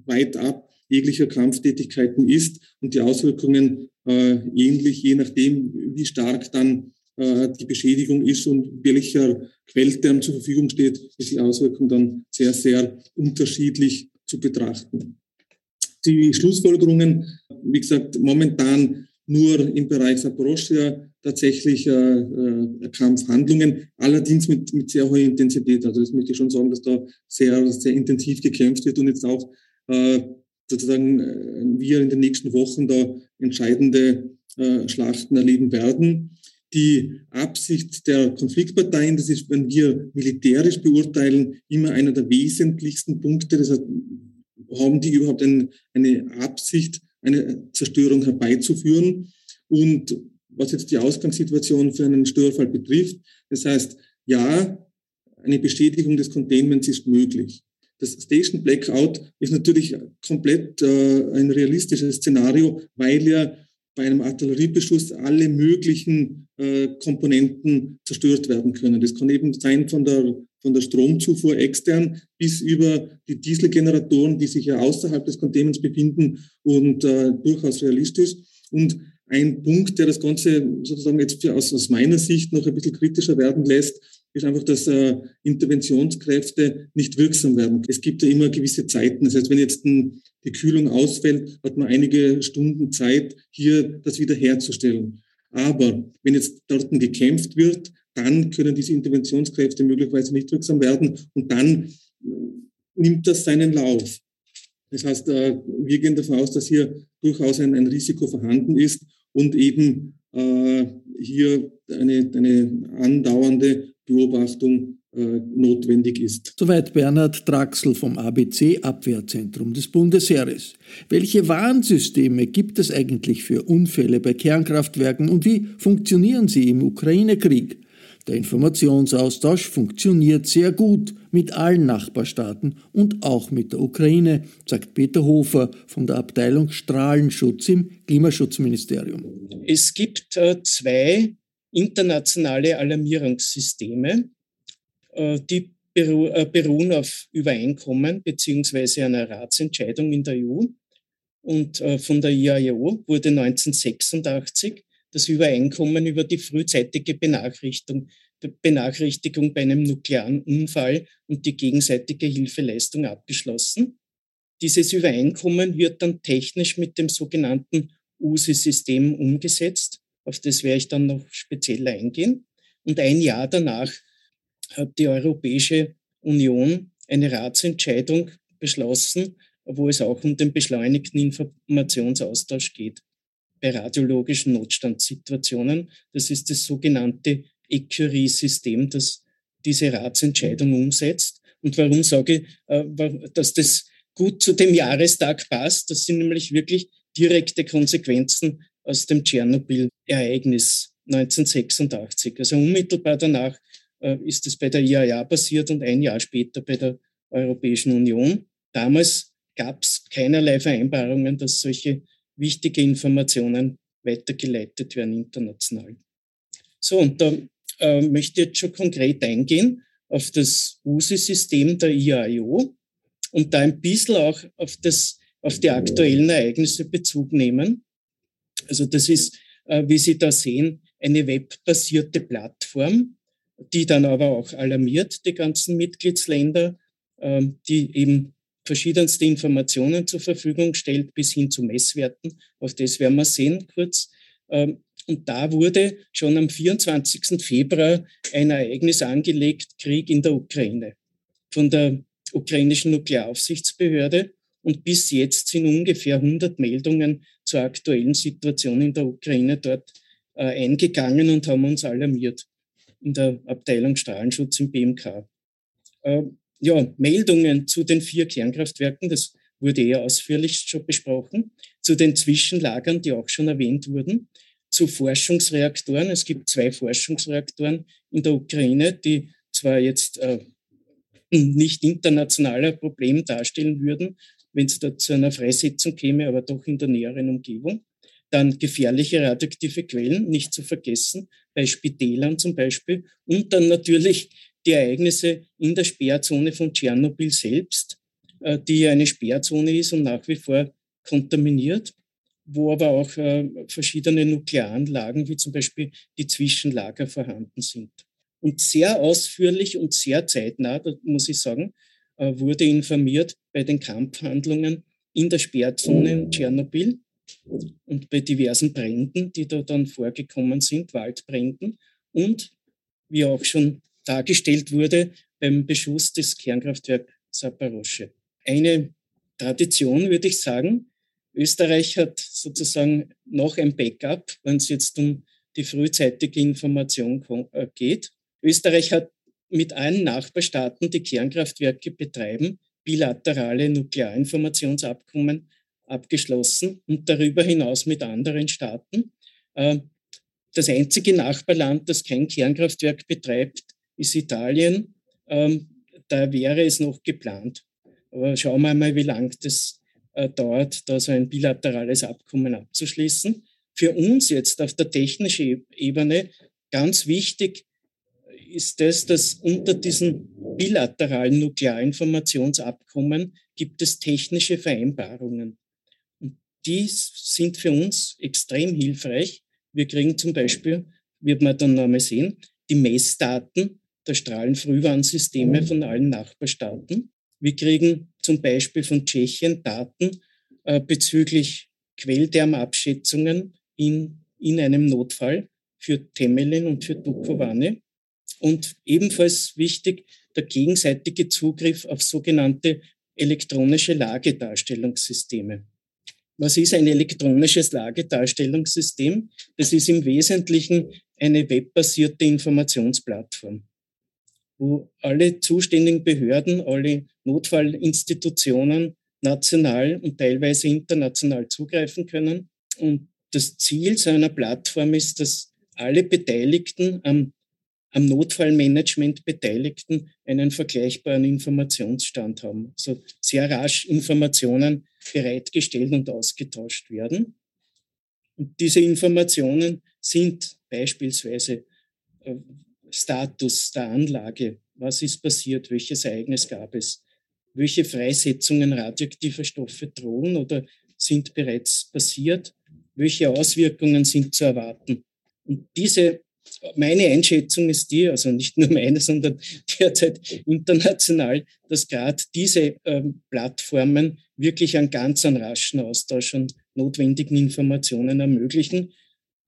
weit ab jeglicher Kampftätigkeiten ist und die Auswirkungen äh, ähnlich, je nachdem, wie stark dann äh, die Beschädigung ist und welcher Quellterm zur Verfügung steht, ist die Auswirkung dann sehr, sehr unterschiedlich zu betrachten. Die Schlussfolgerungen, wie gesagt, momentan nur im Bereich Saporoschia tatsächlich äh, äh, Kampfhandlungen, allerdings mit, mit sehr hoher Intensität. Also das möchte ich schon sagen, dass da sehr, sehr intensiv gekämpft wird und jetzt auch äh, sozusagen äh, wir in den nächsten Wochen da entscheidende äh, Schlachten erleben werden. Die Absicht der Konfliktparteien, das ist, wenn wir militärisch beurteilen, immer einer der wesentlichsten Punkte. Das heißt, haben die überhaupt ein, eine Absicht, eine Zerstörung herbeizuführen? Und was jetzt die Ausgangssituation für einen Störfall betrifft, das heißt, ja, eine Bestätigung des Containments ist möglich. Das Station Blackout ist natürlich komplett äh, ein realistisches Szenario, weil ja bei einem Artilleriebeschuss alle möglichen äh, Komponenten zerstört werden können. Das kann eben sein von der, von der Stromzufuhr extern bis über die Dieselgeneratoren, die sich ja außerhalb des Containments befinden und äh, durchaus realistisch. Und ein Punkt, der das Ganze sozusagen jetzt für, aus, aus meiner Sicht noch ein bisschen kritischer werden lässt, ist einfach, dass äh, Interventionskräfte nicht wirksam werden. Es gibt ja immer gewisse Zeiten. Das heißt, wenn jetzt ein, die Kühlung ausfällt, hat man einige Stunden Zeit, hier das wieder herzustellen. Aber wenn jetzt dort gekämpft wird, dann können diese Interventionskräfte möglicherweise nicht wirksam werden und dann äh, nimmt das seinen Lauf. Das heißt, äh, wir gehen davon aus, dass hier durchaus ein, ein Risiko vorhanden ist und eben äh, hier eine, eine andauernde Beobachtung äh, notwendig ist. Soweit Bernhard Draxel vom ABC Abwehrzentrum des Bundesheeres. Welche Warnsysteme gibt es eigentlich für Unfälle bei Kernkraftwerken und wie funktionieren sie im Ukraine-Krieg? Der Informationsaustausch funktioniert sehr gut mit allen Nachbarstaaten und auch mit der Ukraine, sagt Peter Hofer von der Abteilung Strahlenschutz im Klimaschutzministerium. Es gibt äh, zwei internationale Alarmierungssysteme. Äh, die äh, beruhen auf Übereinkommen beziehungsweise einer Ratsentscheidung in der EU. Und äh, von der IAEO wurde 1986 das Übereinkommen über die frühzeitige Benachrichtigung, Benachrichtigung bei einem nuklearen Unfall und die gegenseitige Hilfeleistung abgeschlossen. Dieses Übereinkommen wird dann technisch mit dem sogenannten USI-System umgesetzt. Auf das werde ich dann noch speziell eingehen. Und ein Jahr danach hat die Europäische Union eine Ratsentscheidung beschlossen, wo es auch um den beschleunigten Informationsaustausch geht bei radiologischen Notstandssituationen. Das ist das sogenannte Ecurie-System, das diese Ratsentscheidung umsetzt. Und warum sage ich, äh, dass das gut zu dem Jahrestag passt? Das sind nämlich wirklich direkte Konsequenzen aus dem Tschernobyl-Ereignis 1986. Also unmittelbar danach äh, ist es bei der IAA passiert und ein Jahr später bei der Europäischen Union. Damals gab es keinerlei Vereinbarungen, dass solche wichtige Informationen weitergeleitet werden international. So, und da äh, möchte ich jetzt schon konkret eingehen auf das USI-System der IAIO und da ein bisschen auch auf, das, auf die aktuellen Ereignisse Bezug nehmen. Also das ist, äh, wie Sie da sehen, eine webbasierte Plattform, die dann aber auch alarmiert die ganzen Mitgliedsländer, ähm, die eben verschiedenste Informationen zur Verfügung stellt, bis hin zu Messwerten. Auf das werden wir sehen kurz. Ähm, und da wurde schon am 24. Februar ein Ereignis angelegt, Krieg in der Ukraine, von der ukrainischen Nuklearaufsichtsbehörde. Und bis jetzt sind ungefähr 100 Meldungen zur aktuellen Situation in der Ukraine dort äh, eingegangen und haben uns alarmiert in der Abteilung Strahlenschutz im BMK. Äh, ja, Meldungen zu den vier Kernkraftwerken, das wurde ja ausführlich schon besprochen, zu den Zwischenlagern, die auch schon erwähnt wurden, zu Forschungsreaktoren. Es gibt zwei Forschungsreaktoren in der Ukraine, die zwar jetzt äh, nicht internationaler Problem darstellen würden, wenn es da zu einer Freisetzung käme, aber doch in der näheren Umgebung. Dann gefährliche radioaktive Quellen, nicht zu vergessen, bei Spitälern zum Beispiel. Und dann natürlich die Ereignisse in der Sperrzone von Tschernobyl selbst, äh, die eine Sperrzone ist und nach wie vor kontaminiert, wo aber auch äh, verschiedene Nuklearanlagen, wie zum Beispiel die Zwischenlager, vorhanden sind. Und sehr ausführlich und sehr zeitnah, muss ich sagen, äh, wurde informiert bei den Kampfhandlungen in der Sperrzone in Tschernobyl und bei diversen Bränden, die da dann vorgekommen sind, Waldbränden und wie auch schon dargestellt wurde beim Beschuss des Kernkraftwerks Zaporosche. Eine Tradition, würde ich sagen. Österreich hat sozusagen noch ein Backup, wenn es jetzt um die frühzeitige Information äh, geht. Österreich hat mit allen Nachbarstaaten, die Kernkraftwerke betreiben, bilaterale Nuklearinformationsabkommen abgeschlossen und darüber hinaus mit anderen Staaten. Äh, das einzige Nachbarland, das kein Kernkraftwerk betreibt, ist Italien. Ähm, da wäre es noch geplant. Aber schauen wir mal, wie lang das äh, dauert, da so ein bilaterales Abkommen abzuschließen. Für uns jetzt auf der technischen Ebene ganz wichtig ist das, dass unter diesen bilateralen Nuklearinformationsabkommen gibt es technische Vereinbarungen. Und die sind für uns extrem hilfreich. Wir kriegen zum Beispiel, wird man dann nochmal sehen, die Messdaten der Strahlenfrühwarnsysteme von allen Nachbarstaaten. Wir kriegen zum Beispiel von Tschechien Daten äh, bezüglich Quelldärmabschätzungen in, in einem Notfall für Temelin und für Dukovane. Und ebenfalls wichtig, der gegenseitige Zugriff auf sogenannte elektronische Lagedarstellungssysteme. Was ist ein elektronisches Lagedarstellungssystem? Das ist im Wesentlichen eine webbasierte Informationsplattform. Wo alle zuständigen Behörden, alle Notfallinstitutionen national und teilweise international zugreifen können. Und das Ziel so einer Plattform ist, dass alle Beteiligten am, am Notfallmanagement Beteiligten einen vergleichbaren Informationsstand haben. Also sehr rasch Informationen bereitgestellt und ausgetauscht werden. Und diese Informationen sind beispielsweise äh, Status der Anlage. Was ist passiert? Welches Ereignis gab es? Welche Freisetzungen radioaktiver Stoffe drohen oder sind bereits passiert? Welche Auswirkungen sind zu erwarten? Und diese, meine Einschätzung ist die, also nicht nur meine, sondern derzeit international, dass gerade diese ähm, Plattformen wirklich einen ganz einen raschen Austausch an notwendigen Informationen ermöglichen,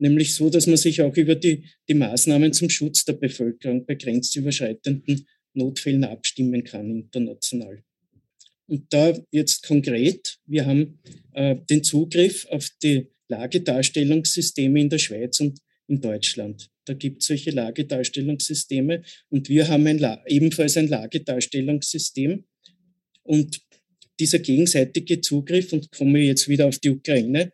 nämlich so, dass man sich auch über die, die Maßnahmen zum Schutz der Bevölkerung bei grenzüberschreitenden Notfällen abstimmen kann international. Und da jetzt konkret, wir haben äh, den Zugriff auf die Lagedarstellungssysteme in der Schweiz und in Deutschland. Da gibt es solche Lagedarstellungssysteme und wir haben ein ebenfalls ein Lagedarstellungssystem. Und dieser gegenseitige Zugriff, und komme jetzt wieder auf die Ukraine,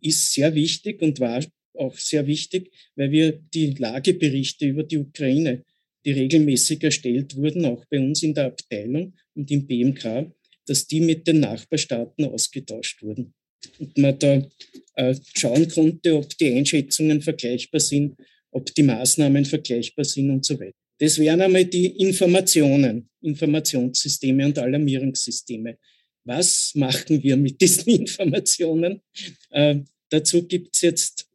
ist sehr wichtig und war auch sehr wichtig, weil wir die Lageberichte über die Ukraine die regelmäßig erstellt wurden, auch bei uns in der Abteilung und im BMK, dass die mit den Nachbarstaaten ausgetauscht wurden. Und man da äh, schauen konnte, ob die Einschätzungen vergleichbar sind, ob die Maßnahmen vergleichbar sind und so weiter. Das wären einmal die Informationen, Informationssysteme und Alarmierungssysteme. Was machen wir mit diesen Informationen? Äh, dazu gibt es jetzt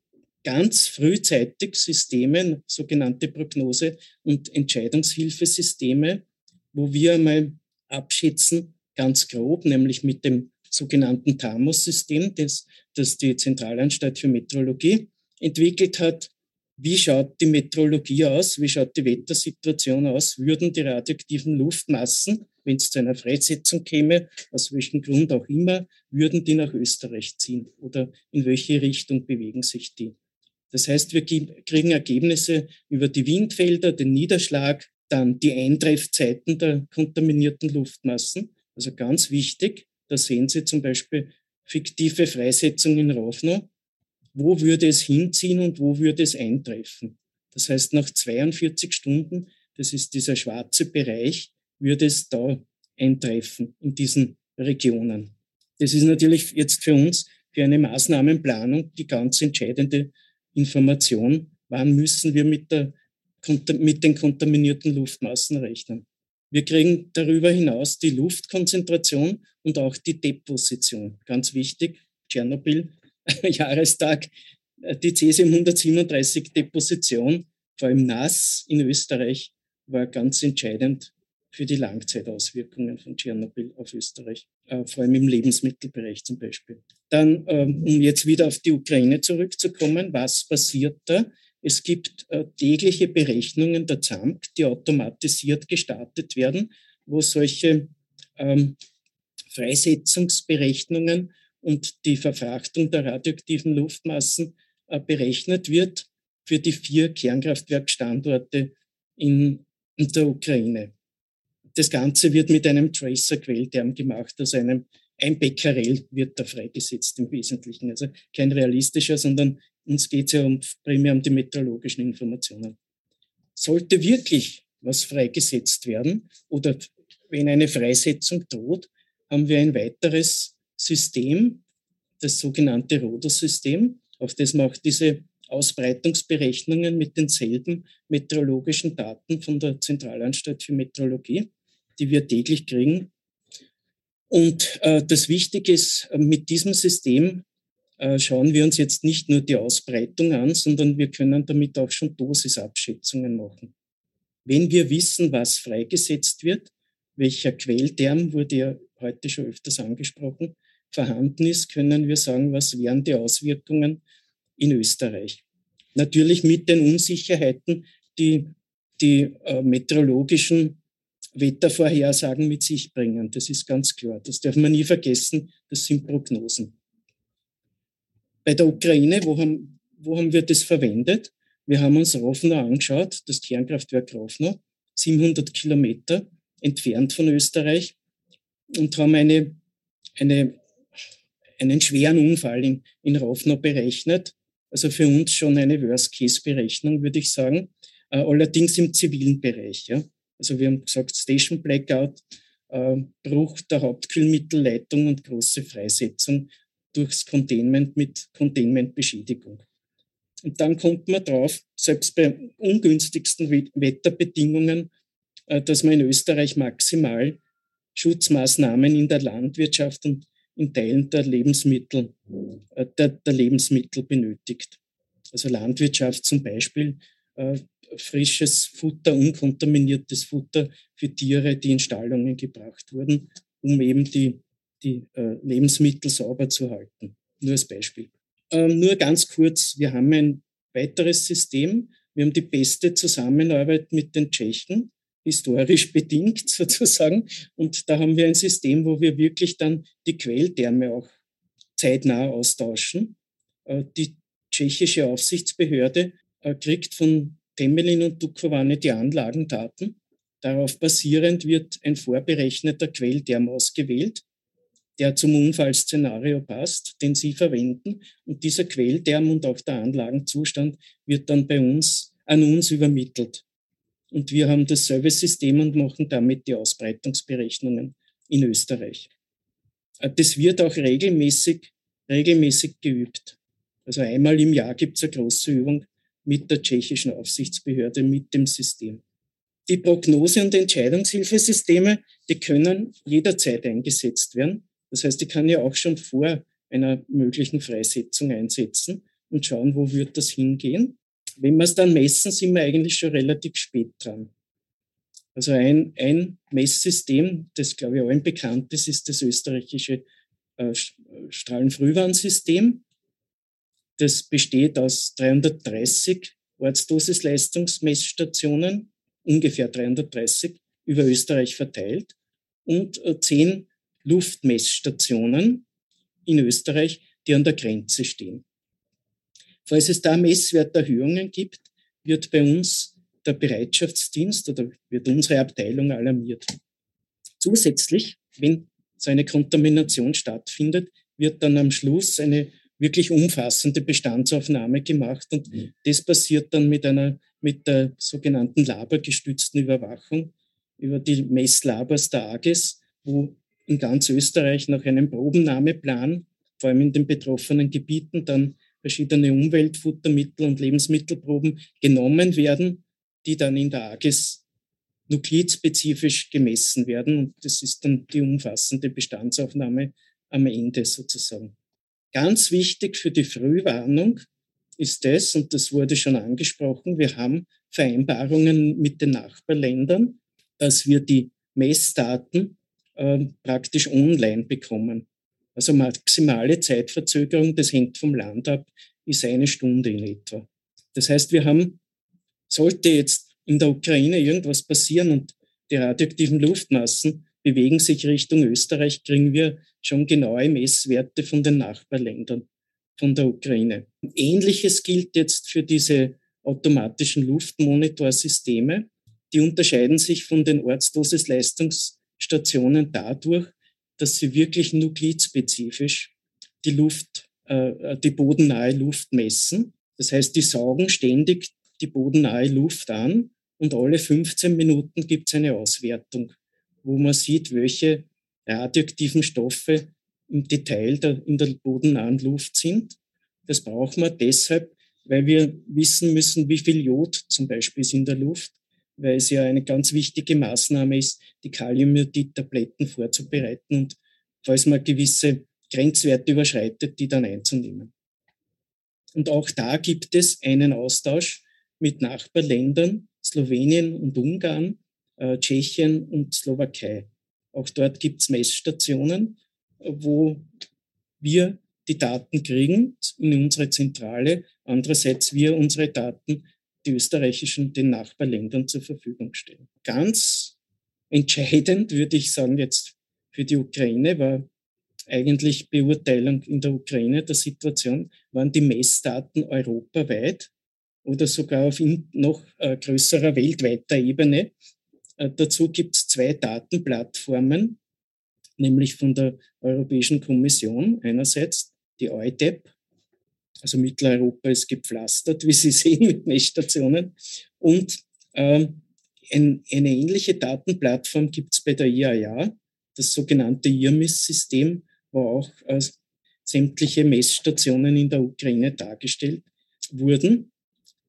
ganz frühzeitig Systeme, sogenannte Prognose- und Entscheidungshilfesysteme, wo wir einmal abschätzen, ganz grob, nämlich mit dem sogenannten TAMOS-System, das, das die Zentralanstalt für Meteorologie entwickelt hat. Wie schaut die Meteorologie aus? Wie schaut die Wettersituation aus? Würden die radioaktiven Luftmassen, wenn es zu einer Freisetzung käme, aus welchem Grund auch immer, würden die nach Österreich ziehen? Oder in welche Richtung bewegen sich die? Das heißt, wir kriegen Ergebnisse über die Windfelder, den Niederschlag, dann die Eintreffzeiten der kontaminierten Luftmassen. Also ganz wichtig, da sehen Sie zum Beispiel fiktive Freisetzung in Rovno. Wo würde es hinziehen und wo würde es eintreffen? Das heißt, nach 42 Stunden, das ist dieser schwarze Bereich, würde es da eintreffen in diesen Regionen. Das ist natürlich jetzt für uns, für eine Maßnahmenplanung, die ganz entscheidende Information, wann müssen wir mit, der, mit den kontaminierten Luftmassen rechnen. Wir kriegen darüber hinaus die Luftkonzentration und auch die Deposition. Ganz wichtig, Tschernobyl, Jahrestag, die Cesium 137 Deposition, vor allem nass in Österreich, war ganz entscheidend für die Langzeitauswirkungen von Tschernobyl auf Österreich, äh, vor allem im Lebensmittelbereich zum Beispiel. Dann, ähm, um jetzt wieder auf die Ukraine zurückzukommen, was passiert da? Es gibt äh, tägliche Berechnungen der ZAMK, die automatisiert gestartet werden, wo solche ähm, Freisetzungsberechnungen und die Verfrachtung der radioaktiven Luftmassen äh, berechnet wird für die vier Kernkraftwerkstandorte in, in der Ukraine. Das Ganze wird mit einem Tracer-Quellterm gemacht, also einem ein Becquerel wird da freigesetzt im Wesentlichen. Also kein realistischer, sondern uns geht es ja um, primär um die meteorologischen Informationen. Sollte wirklich was freigesetzt werden oder wenn eine Freisetzung droht, haben wir ein weiteres System, das sogenannte RODO-System, auf das man auch diese Ausbreitungsberechnungen mit denselben meteorologischen Daten von der Zentralanstalt für Meteorologie, die wir täglich kriegen. Und äh, das Wichtige ist, äh, mit diesem System äh, schauen wir uns jetzt nicht nur die Ausbreitung an, sondern wir können damit auch schon Dosisabschätzungen machen. Wenn wir wissen, was freigesetzt wird, welcher Quellterm wurde ja heute schon öfters angesprochen, vorhanden ist, können wir sagen, was wären die Auswirkungen in Österreich. Natürlich mit den Unsicherheiten, die die äh, meteorologischen Wettervorhersagen mit sich bringen. Das ist ganz klar. Das darf man nie vergessen. Das sind Prognosen. Bei der Ukraine, wo haben, wo haben wir das verwendet? Wir haben uns Rovno angeschaut, das Kernkraftwerk Rovno, 700 Kilometer entfernt von Österreich und haben eine, eine, einen schweren Unfall in, in Rovno berechnet. Also für uns schon eine Worst-Case-Berechnung, würde ich sagen. Äh, allerdings im zivilen Bereich. Ja. Also wir haben gesagt, Station Blackout, äh, Bruch der Hauptkühlmittelleitung und große Freisetzung durchs Containment mit Containment-Beschädigung. Und dann kommt man drauf, selbst bei ungünstigsten Wetterbedingungen, äh, dass man in Österreich maximal Schutzmaßnahmen in der Landwirtschaft und in Teilen der Lebensmittel, äh, der, der Lebensmittel benötigt. Also Landwirtschaft zum Beispiel, äh, frisches Futter, unkontaminiertes Futter für Tiere, die in Stallungen gebracht wurden, um eben die, die äh, Lebensmittel sauber zu halten. Nur als Beispiel. Ähm, nur ganz kurz, wir haben ein weiteres System. Wir haben die beste Zusammenarbeit mit den Tschechen, historisch bedingt sozusagen. Und da haben wir ein System, wo wir wirklich dann die Quelldärme auch zeitnah austauschen. Äh, die tschechische Aufsichtsbehörde äh, kriegt von Temelin und Dukovane die Anlagendaten. Darauf basierend wird ein vorberechneter Quelldärm ausgewählt der zum Unfallszenario passt, den Sie verwenden. Und dieser Quelldärm und auch der Anlagenzustand wird dann bei uns an uns übermittelt. Und wir haben das Service-System und machen damit die Ausbreitungsberechnungen in Österreich. Äh, das wird auch regelmäßig, regelmäßig geübt. Also einmal im Jahr gibt es eine große Übung mit der tschechischen Aufsichtsbehörde, mit dem System. Die Prognose- und Entscheidungshilfesysteme, die können jederzeit eingesetzt werden. Das heißt, ich kann ja auch schon vor einer möglichen Freisetzung einsetzen und schauen, wo wird das hingehen. Wenn wir es dann messen, sind wir eigentlich schon relativ spät dran. Also ein, ein Messsystem, das glaube ich allen bekannt ist, ist das österreichische äh, Strahlenfrühwarnsystem. Das besteht aus 330 Ortsdosisleistungsmessstationen, ungefähr 330 über Österreich verteilt und äh, zehn Luftmessstationen in Österreich, die an der Grenze stehen. Falls es da Messwerterhöhungen gibt, wird bei uns der Bereitschaftsdienst oder wird unsere Abteilung alarmiert. Zusätzlich, wenn so eine Kontamination stattfindet, wird dann am Schluss eine wirklich umfassende Bestandsaufnahme gemacht und mhm. das passiert dann mit einer mit der sogenannten labergestützten Überwachung über die Messlabers der AGES, wo in ganz Österreich nach einem Probennahmeplan, vor allem in den betroffenen Gebieten, dann verschiedene Umweltfuttermittel und Lebensmittelproben genommen werden, die dann in der AGES nuklidspezifisch gemessen werden. Und das ist dann die umfassende Bestandsaufnahme am Ende sozusagen. Ganz wichtig für die Frühwarnung ist das, und das wurde schon angesprochen, wir haben Vereinbarungen mit den Nachbarländern, dass wir die Messdaten äh, praktisch online bekommen. Also maximale Zeitverzögerung, das hängt vom Land ab, ist eine Stunde in etwa. Das heißt, wir haben, sollte jetzt in der Ukraine irgendwas passieren und die radioaktiven Luftmassen bewegen sich Richtung Österreich, kriegen wir schon genaue Messwerte von den Nachbarländern von der Ukraine. Ähnliches gilt jetzt für diese automatischen Luftmonitorsysteme. Die unterscheiden sich von den Ortsdosisleistungs- Stationen dadurch, dass sie wirklich nuklidspezifisch die Luft, äh, die bodennahe Luft messen. Das heißt, die saugen ständig die bodennahe Luft an und alle 15 Minuten gibt es eine Auswertung, wo man sieht, welche radioaktiven Stoffe im Detail der, in der bodennahen Luft sind. Das brauchen wir deshalb, weil wir wissen müssen, wie viel Jod zum Beispiel ist in der Luft weil es ja eine ganz wichtige Maßnahme ist, die Kaliumjodid-Tabletten vorzubereiten und falls man gewisse Grenzwerte überschreitet, die dann einzunehmen. Und auch da gibt es einen Austausch mit Nachbarländern, Slowenien und Ungarn, äh, Tschechien und Slowakei. Auch dort gibt es Messstationen, wo wir die Daten kriegen in unsere Zentrale, andererseits wir unsere Daten die österreichischen den Nachbarländern zur Verfügung stellen. Ganz entscheidend, würde ich sagen, jetzt für die Ukraine war eigentlich Beurteilung in der Ukraine der Situation, waren die Messdaten europaweit oder sogar auf noch äh, größerer weltweiter Ebene dazu gibt es zwei Datenplattformen, nämlich von der Europäischen Kommission einerseits die EUDEP, also Mitteleuropa ist gepflastert, wie Sie sehen, mit Messstationen. Und ähm, ein, eine ähnliche Datenplattform gibt es bei der IAA, das sogenannte IRMIS-System, wo auch äh, sämtliche Messstationen in der Ukraine dargestellt wurden.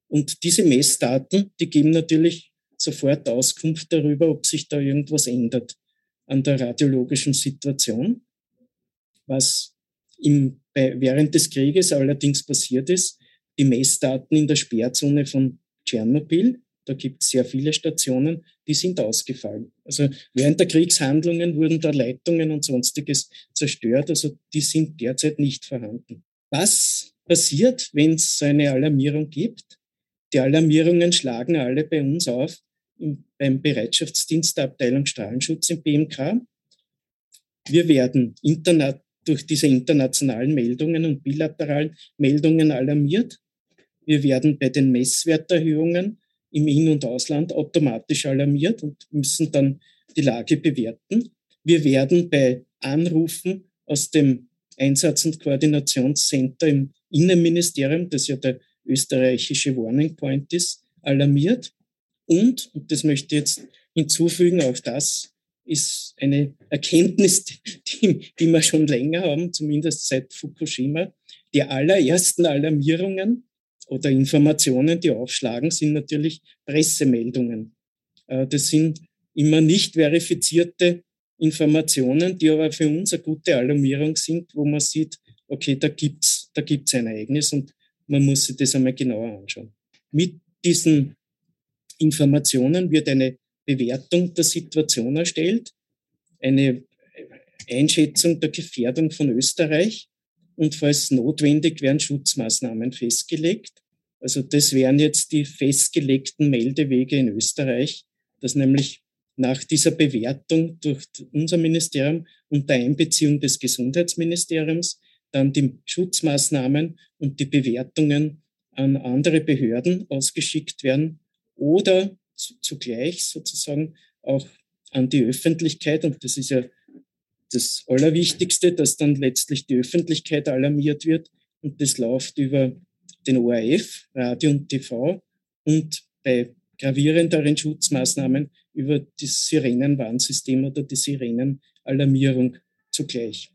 Und diese Messdaten, die geben natürlich sofort Auskunft darüber, ob sich da irgendwas ändert an der radiologischen Situation. Was im, bei, während des Krieges allerdings passiert ist, die Messdaten in der Sperrzone von Tschernobyl, da gibt es sehr viele Stationen, die sind ausgefallen. Also während der Kriegshandlungen wurden da Leitungen und sonstiges zerstört, also die sind derzeit nicht vorhanden. Was passiert, wenn es so eine Alarmierung gibt? Die Alarmierungen schlagen alle bei uns auf im, beim Bereitschaftsdienst der Abteilung Strahlenschutz im BMK. Wir werden durch diese internationalen Meldungen und bilateralen Meldungen alarmiert. Wir werden bei den Messwerterhöhungen im In- und Ausland automatisch alarmiert und müssen dann die Lage bewerten. Wir werden bei Anrufen aus dem Einsatz- und Koordinationscenter im Innenministerium, das ja der österreichische Warning Point ist, alarmiert. Und, und das möchte ich jetzt hinzufügen, auch das ist eine Erkenntnis, die, die wir schon länger haben, zumindest seit Fukushima. Die allerersten Alarmierungen oder Informationen, die aufschlagen, sind natürlich Pressemeldungen. Äh, das sind immer nicht verifizierte Informationen, die aber für uns eine gute Alarmierung sind, wo man sieht, okay, da gibt's da gibt's ein Ereignis und man muss sich das einmal genauer anschauen. Mit diesen Informationen wird eine Bewertung der Situation erstellt, eine Einschätzung der Gefährdung von Österreich und falls notwendig werden Schutzmaßnahmen festgelegt. Also das wären jetzt die festgelegten Meldewege in Österreich, dass nämlich nach dieser Bewertung durch unser Ministerium unter Einbeziehung des Gesundheitsministeriums dann die Schutzmaßnahmen und die Bewertungen an andere Behörden ausgeschickt werden oder zugleich sozusagen auch an die Öffentlichkeit. Und das ist ja das Allerwichtigste, dass dann letztlich die Öffentlichkeit alarmiert wird. Und das läuft über den ORF, Radio und TV und bei gravierenderen Schutzmaßnahmen über das Sirenenwarnsystem oder die Sirenenalarmierung zugleich.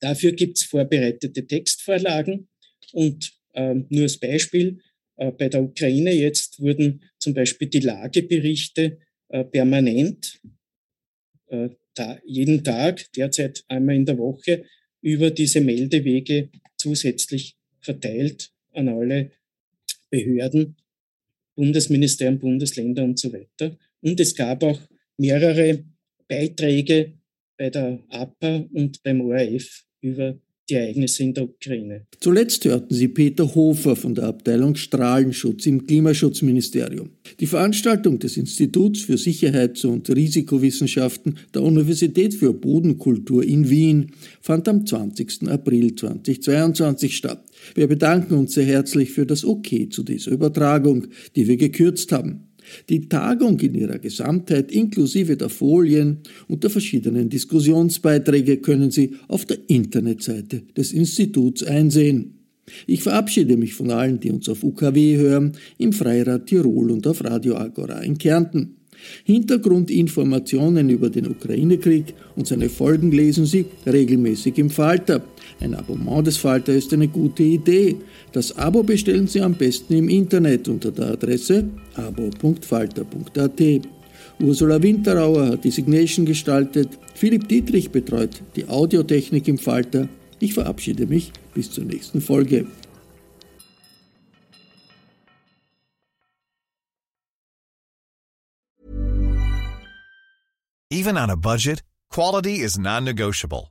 Dafür gibt es vorbereitete Textvorlagen und ähm, nur als Beispiel, bei der Ukraine jetzt wurden zum Beispiel die Lageberichte äh, permanent äh, jeden Tag, derzeit einmal in der Woche, über diese Meldewege zusätzlich verteilt an alle Behörden, Bundesministerien, Bundesländer und so weiter. Und es gab auch mehrere Beiträge bei der APA und beim ORF über die Ereignisse in der Ukraine. Zuletzt hörten Sie Peter Hofer von der Abteilung Strahlenschutz im Klimaschutzministerium. Die Veranstaltung des Instituts für Sicherheits- und Risikowissenschaften der Universität für Bodenkultur in Wien fand am 20. April 2022 statt. Wir bedanken uns sehr herzlich für das Okay zu dieser Übertragung, die wir gekürzt haben. Die Tagung in ihrer Gesamtheit inklusive der Folien und der verschiedenen Diskussionsbeiträge können Sie auf der Internetseite des Instituts einsehen. Ich verabschiede mich von allen, die uns auf UKW hören, im Freirad Tirol und auf Radio Agora in Kärnten. Hintergrundinformationen über den Ukraine-Krieg und seine Folgen lesen Sie regelmäßig im Falter. Ein Abonnement des Falter ist eine gute Idee. Das Abo bestellen Sie am besten im Internet unter der Adresse abo.falter.at. Ursula Winterauer hat die Signation gestaltet, Philipp Dietrich betreut die Audiotechnik im Falter. Ich verabschiede mich bis zur nächsten Folge. Even on a budget, quality is non-negotiable.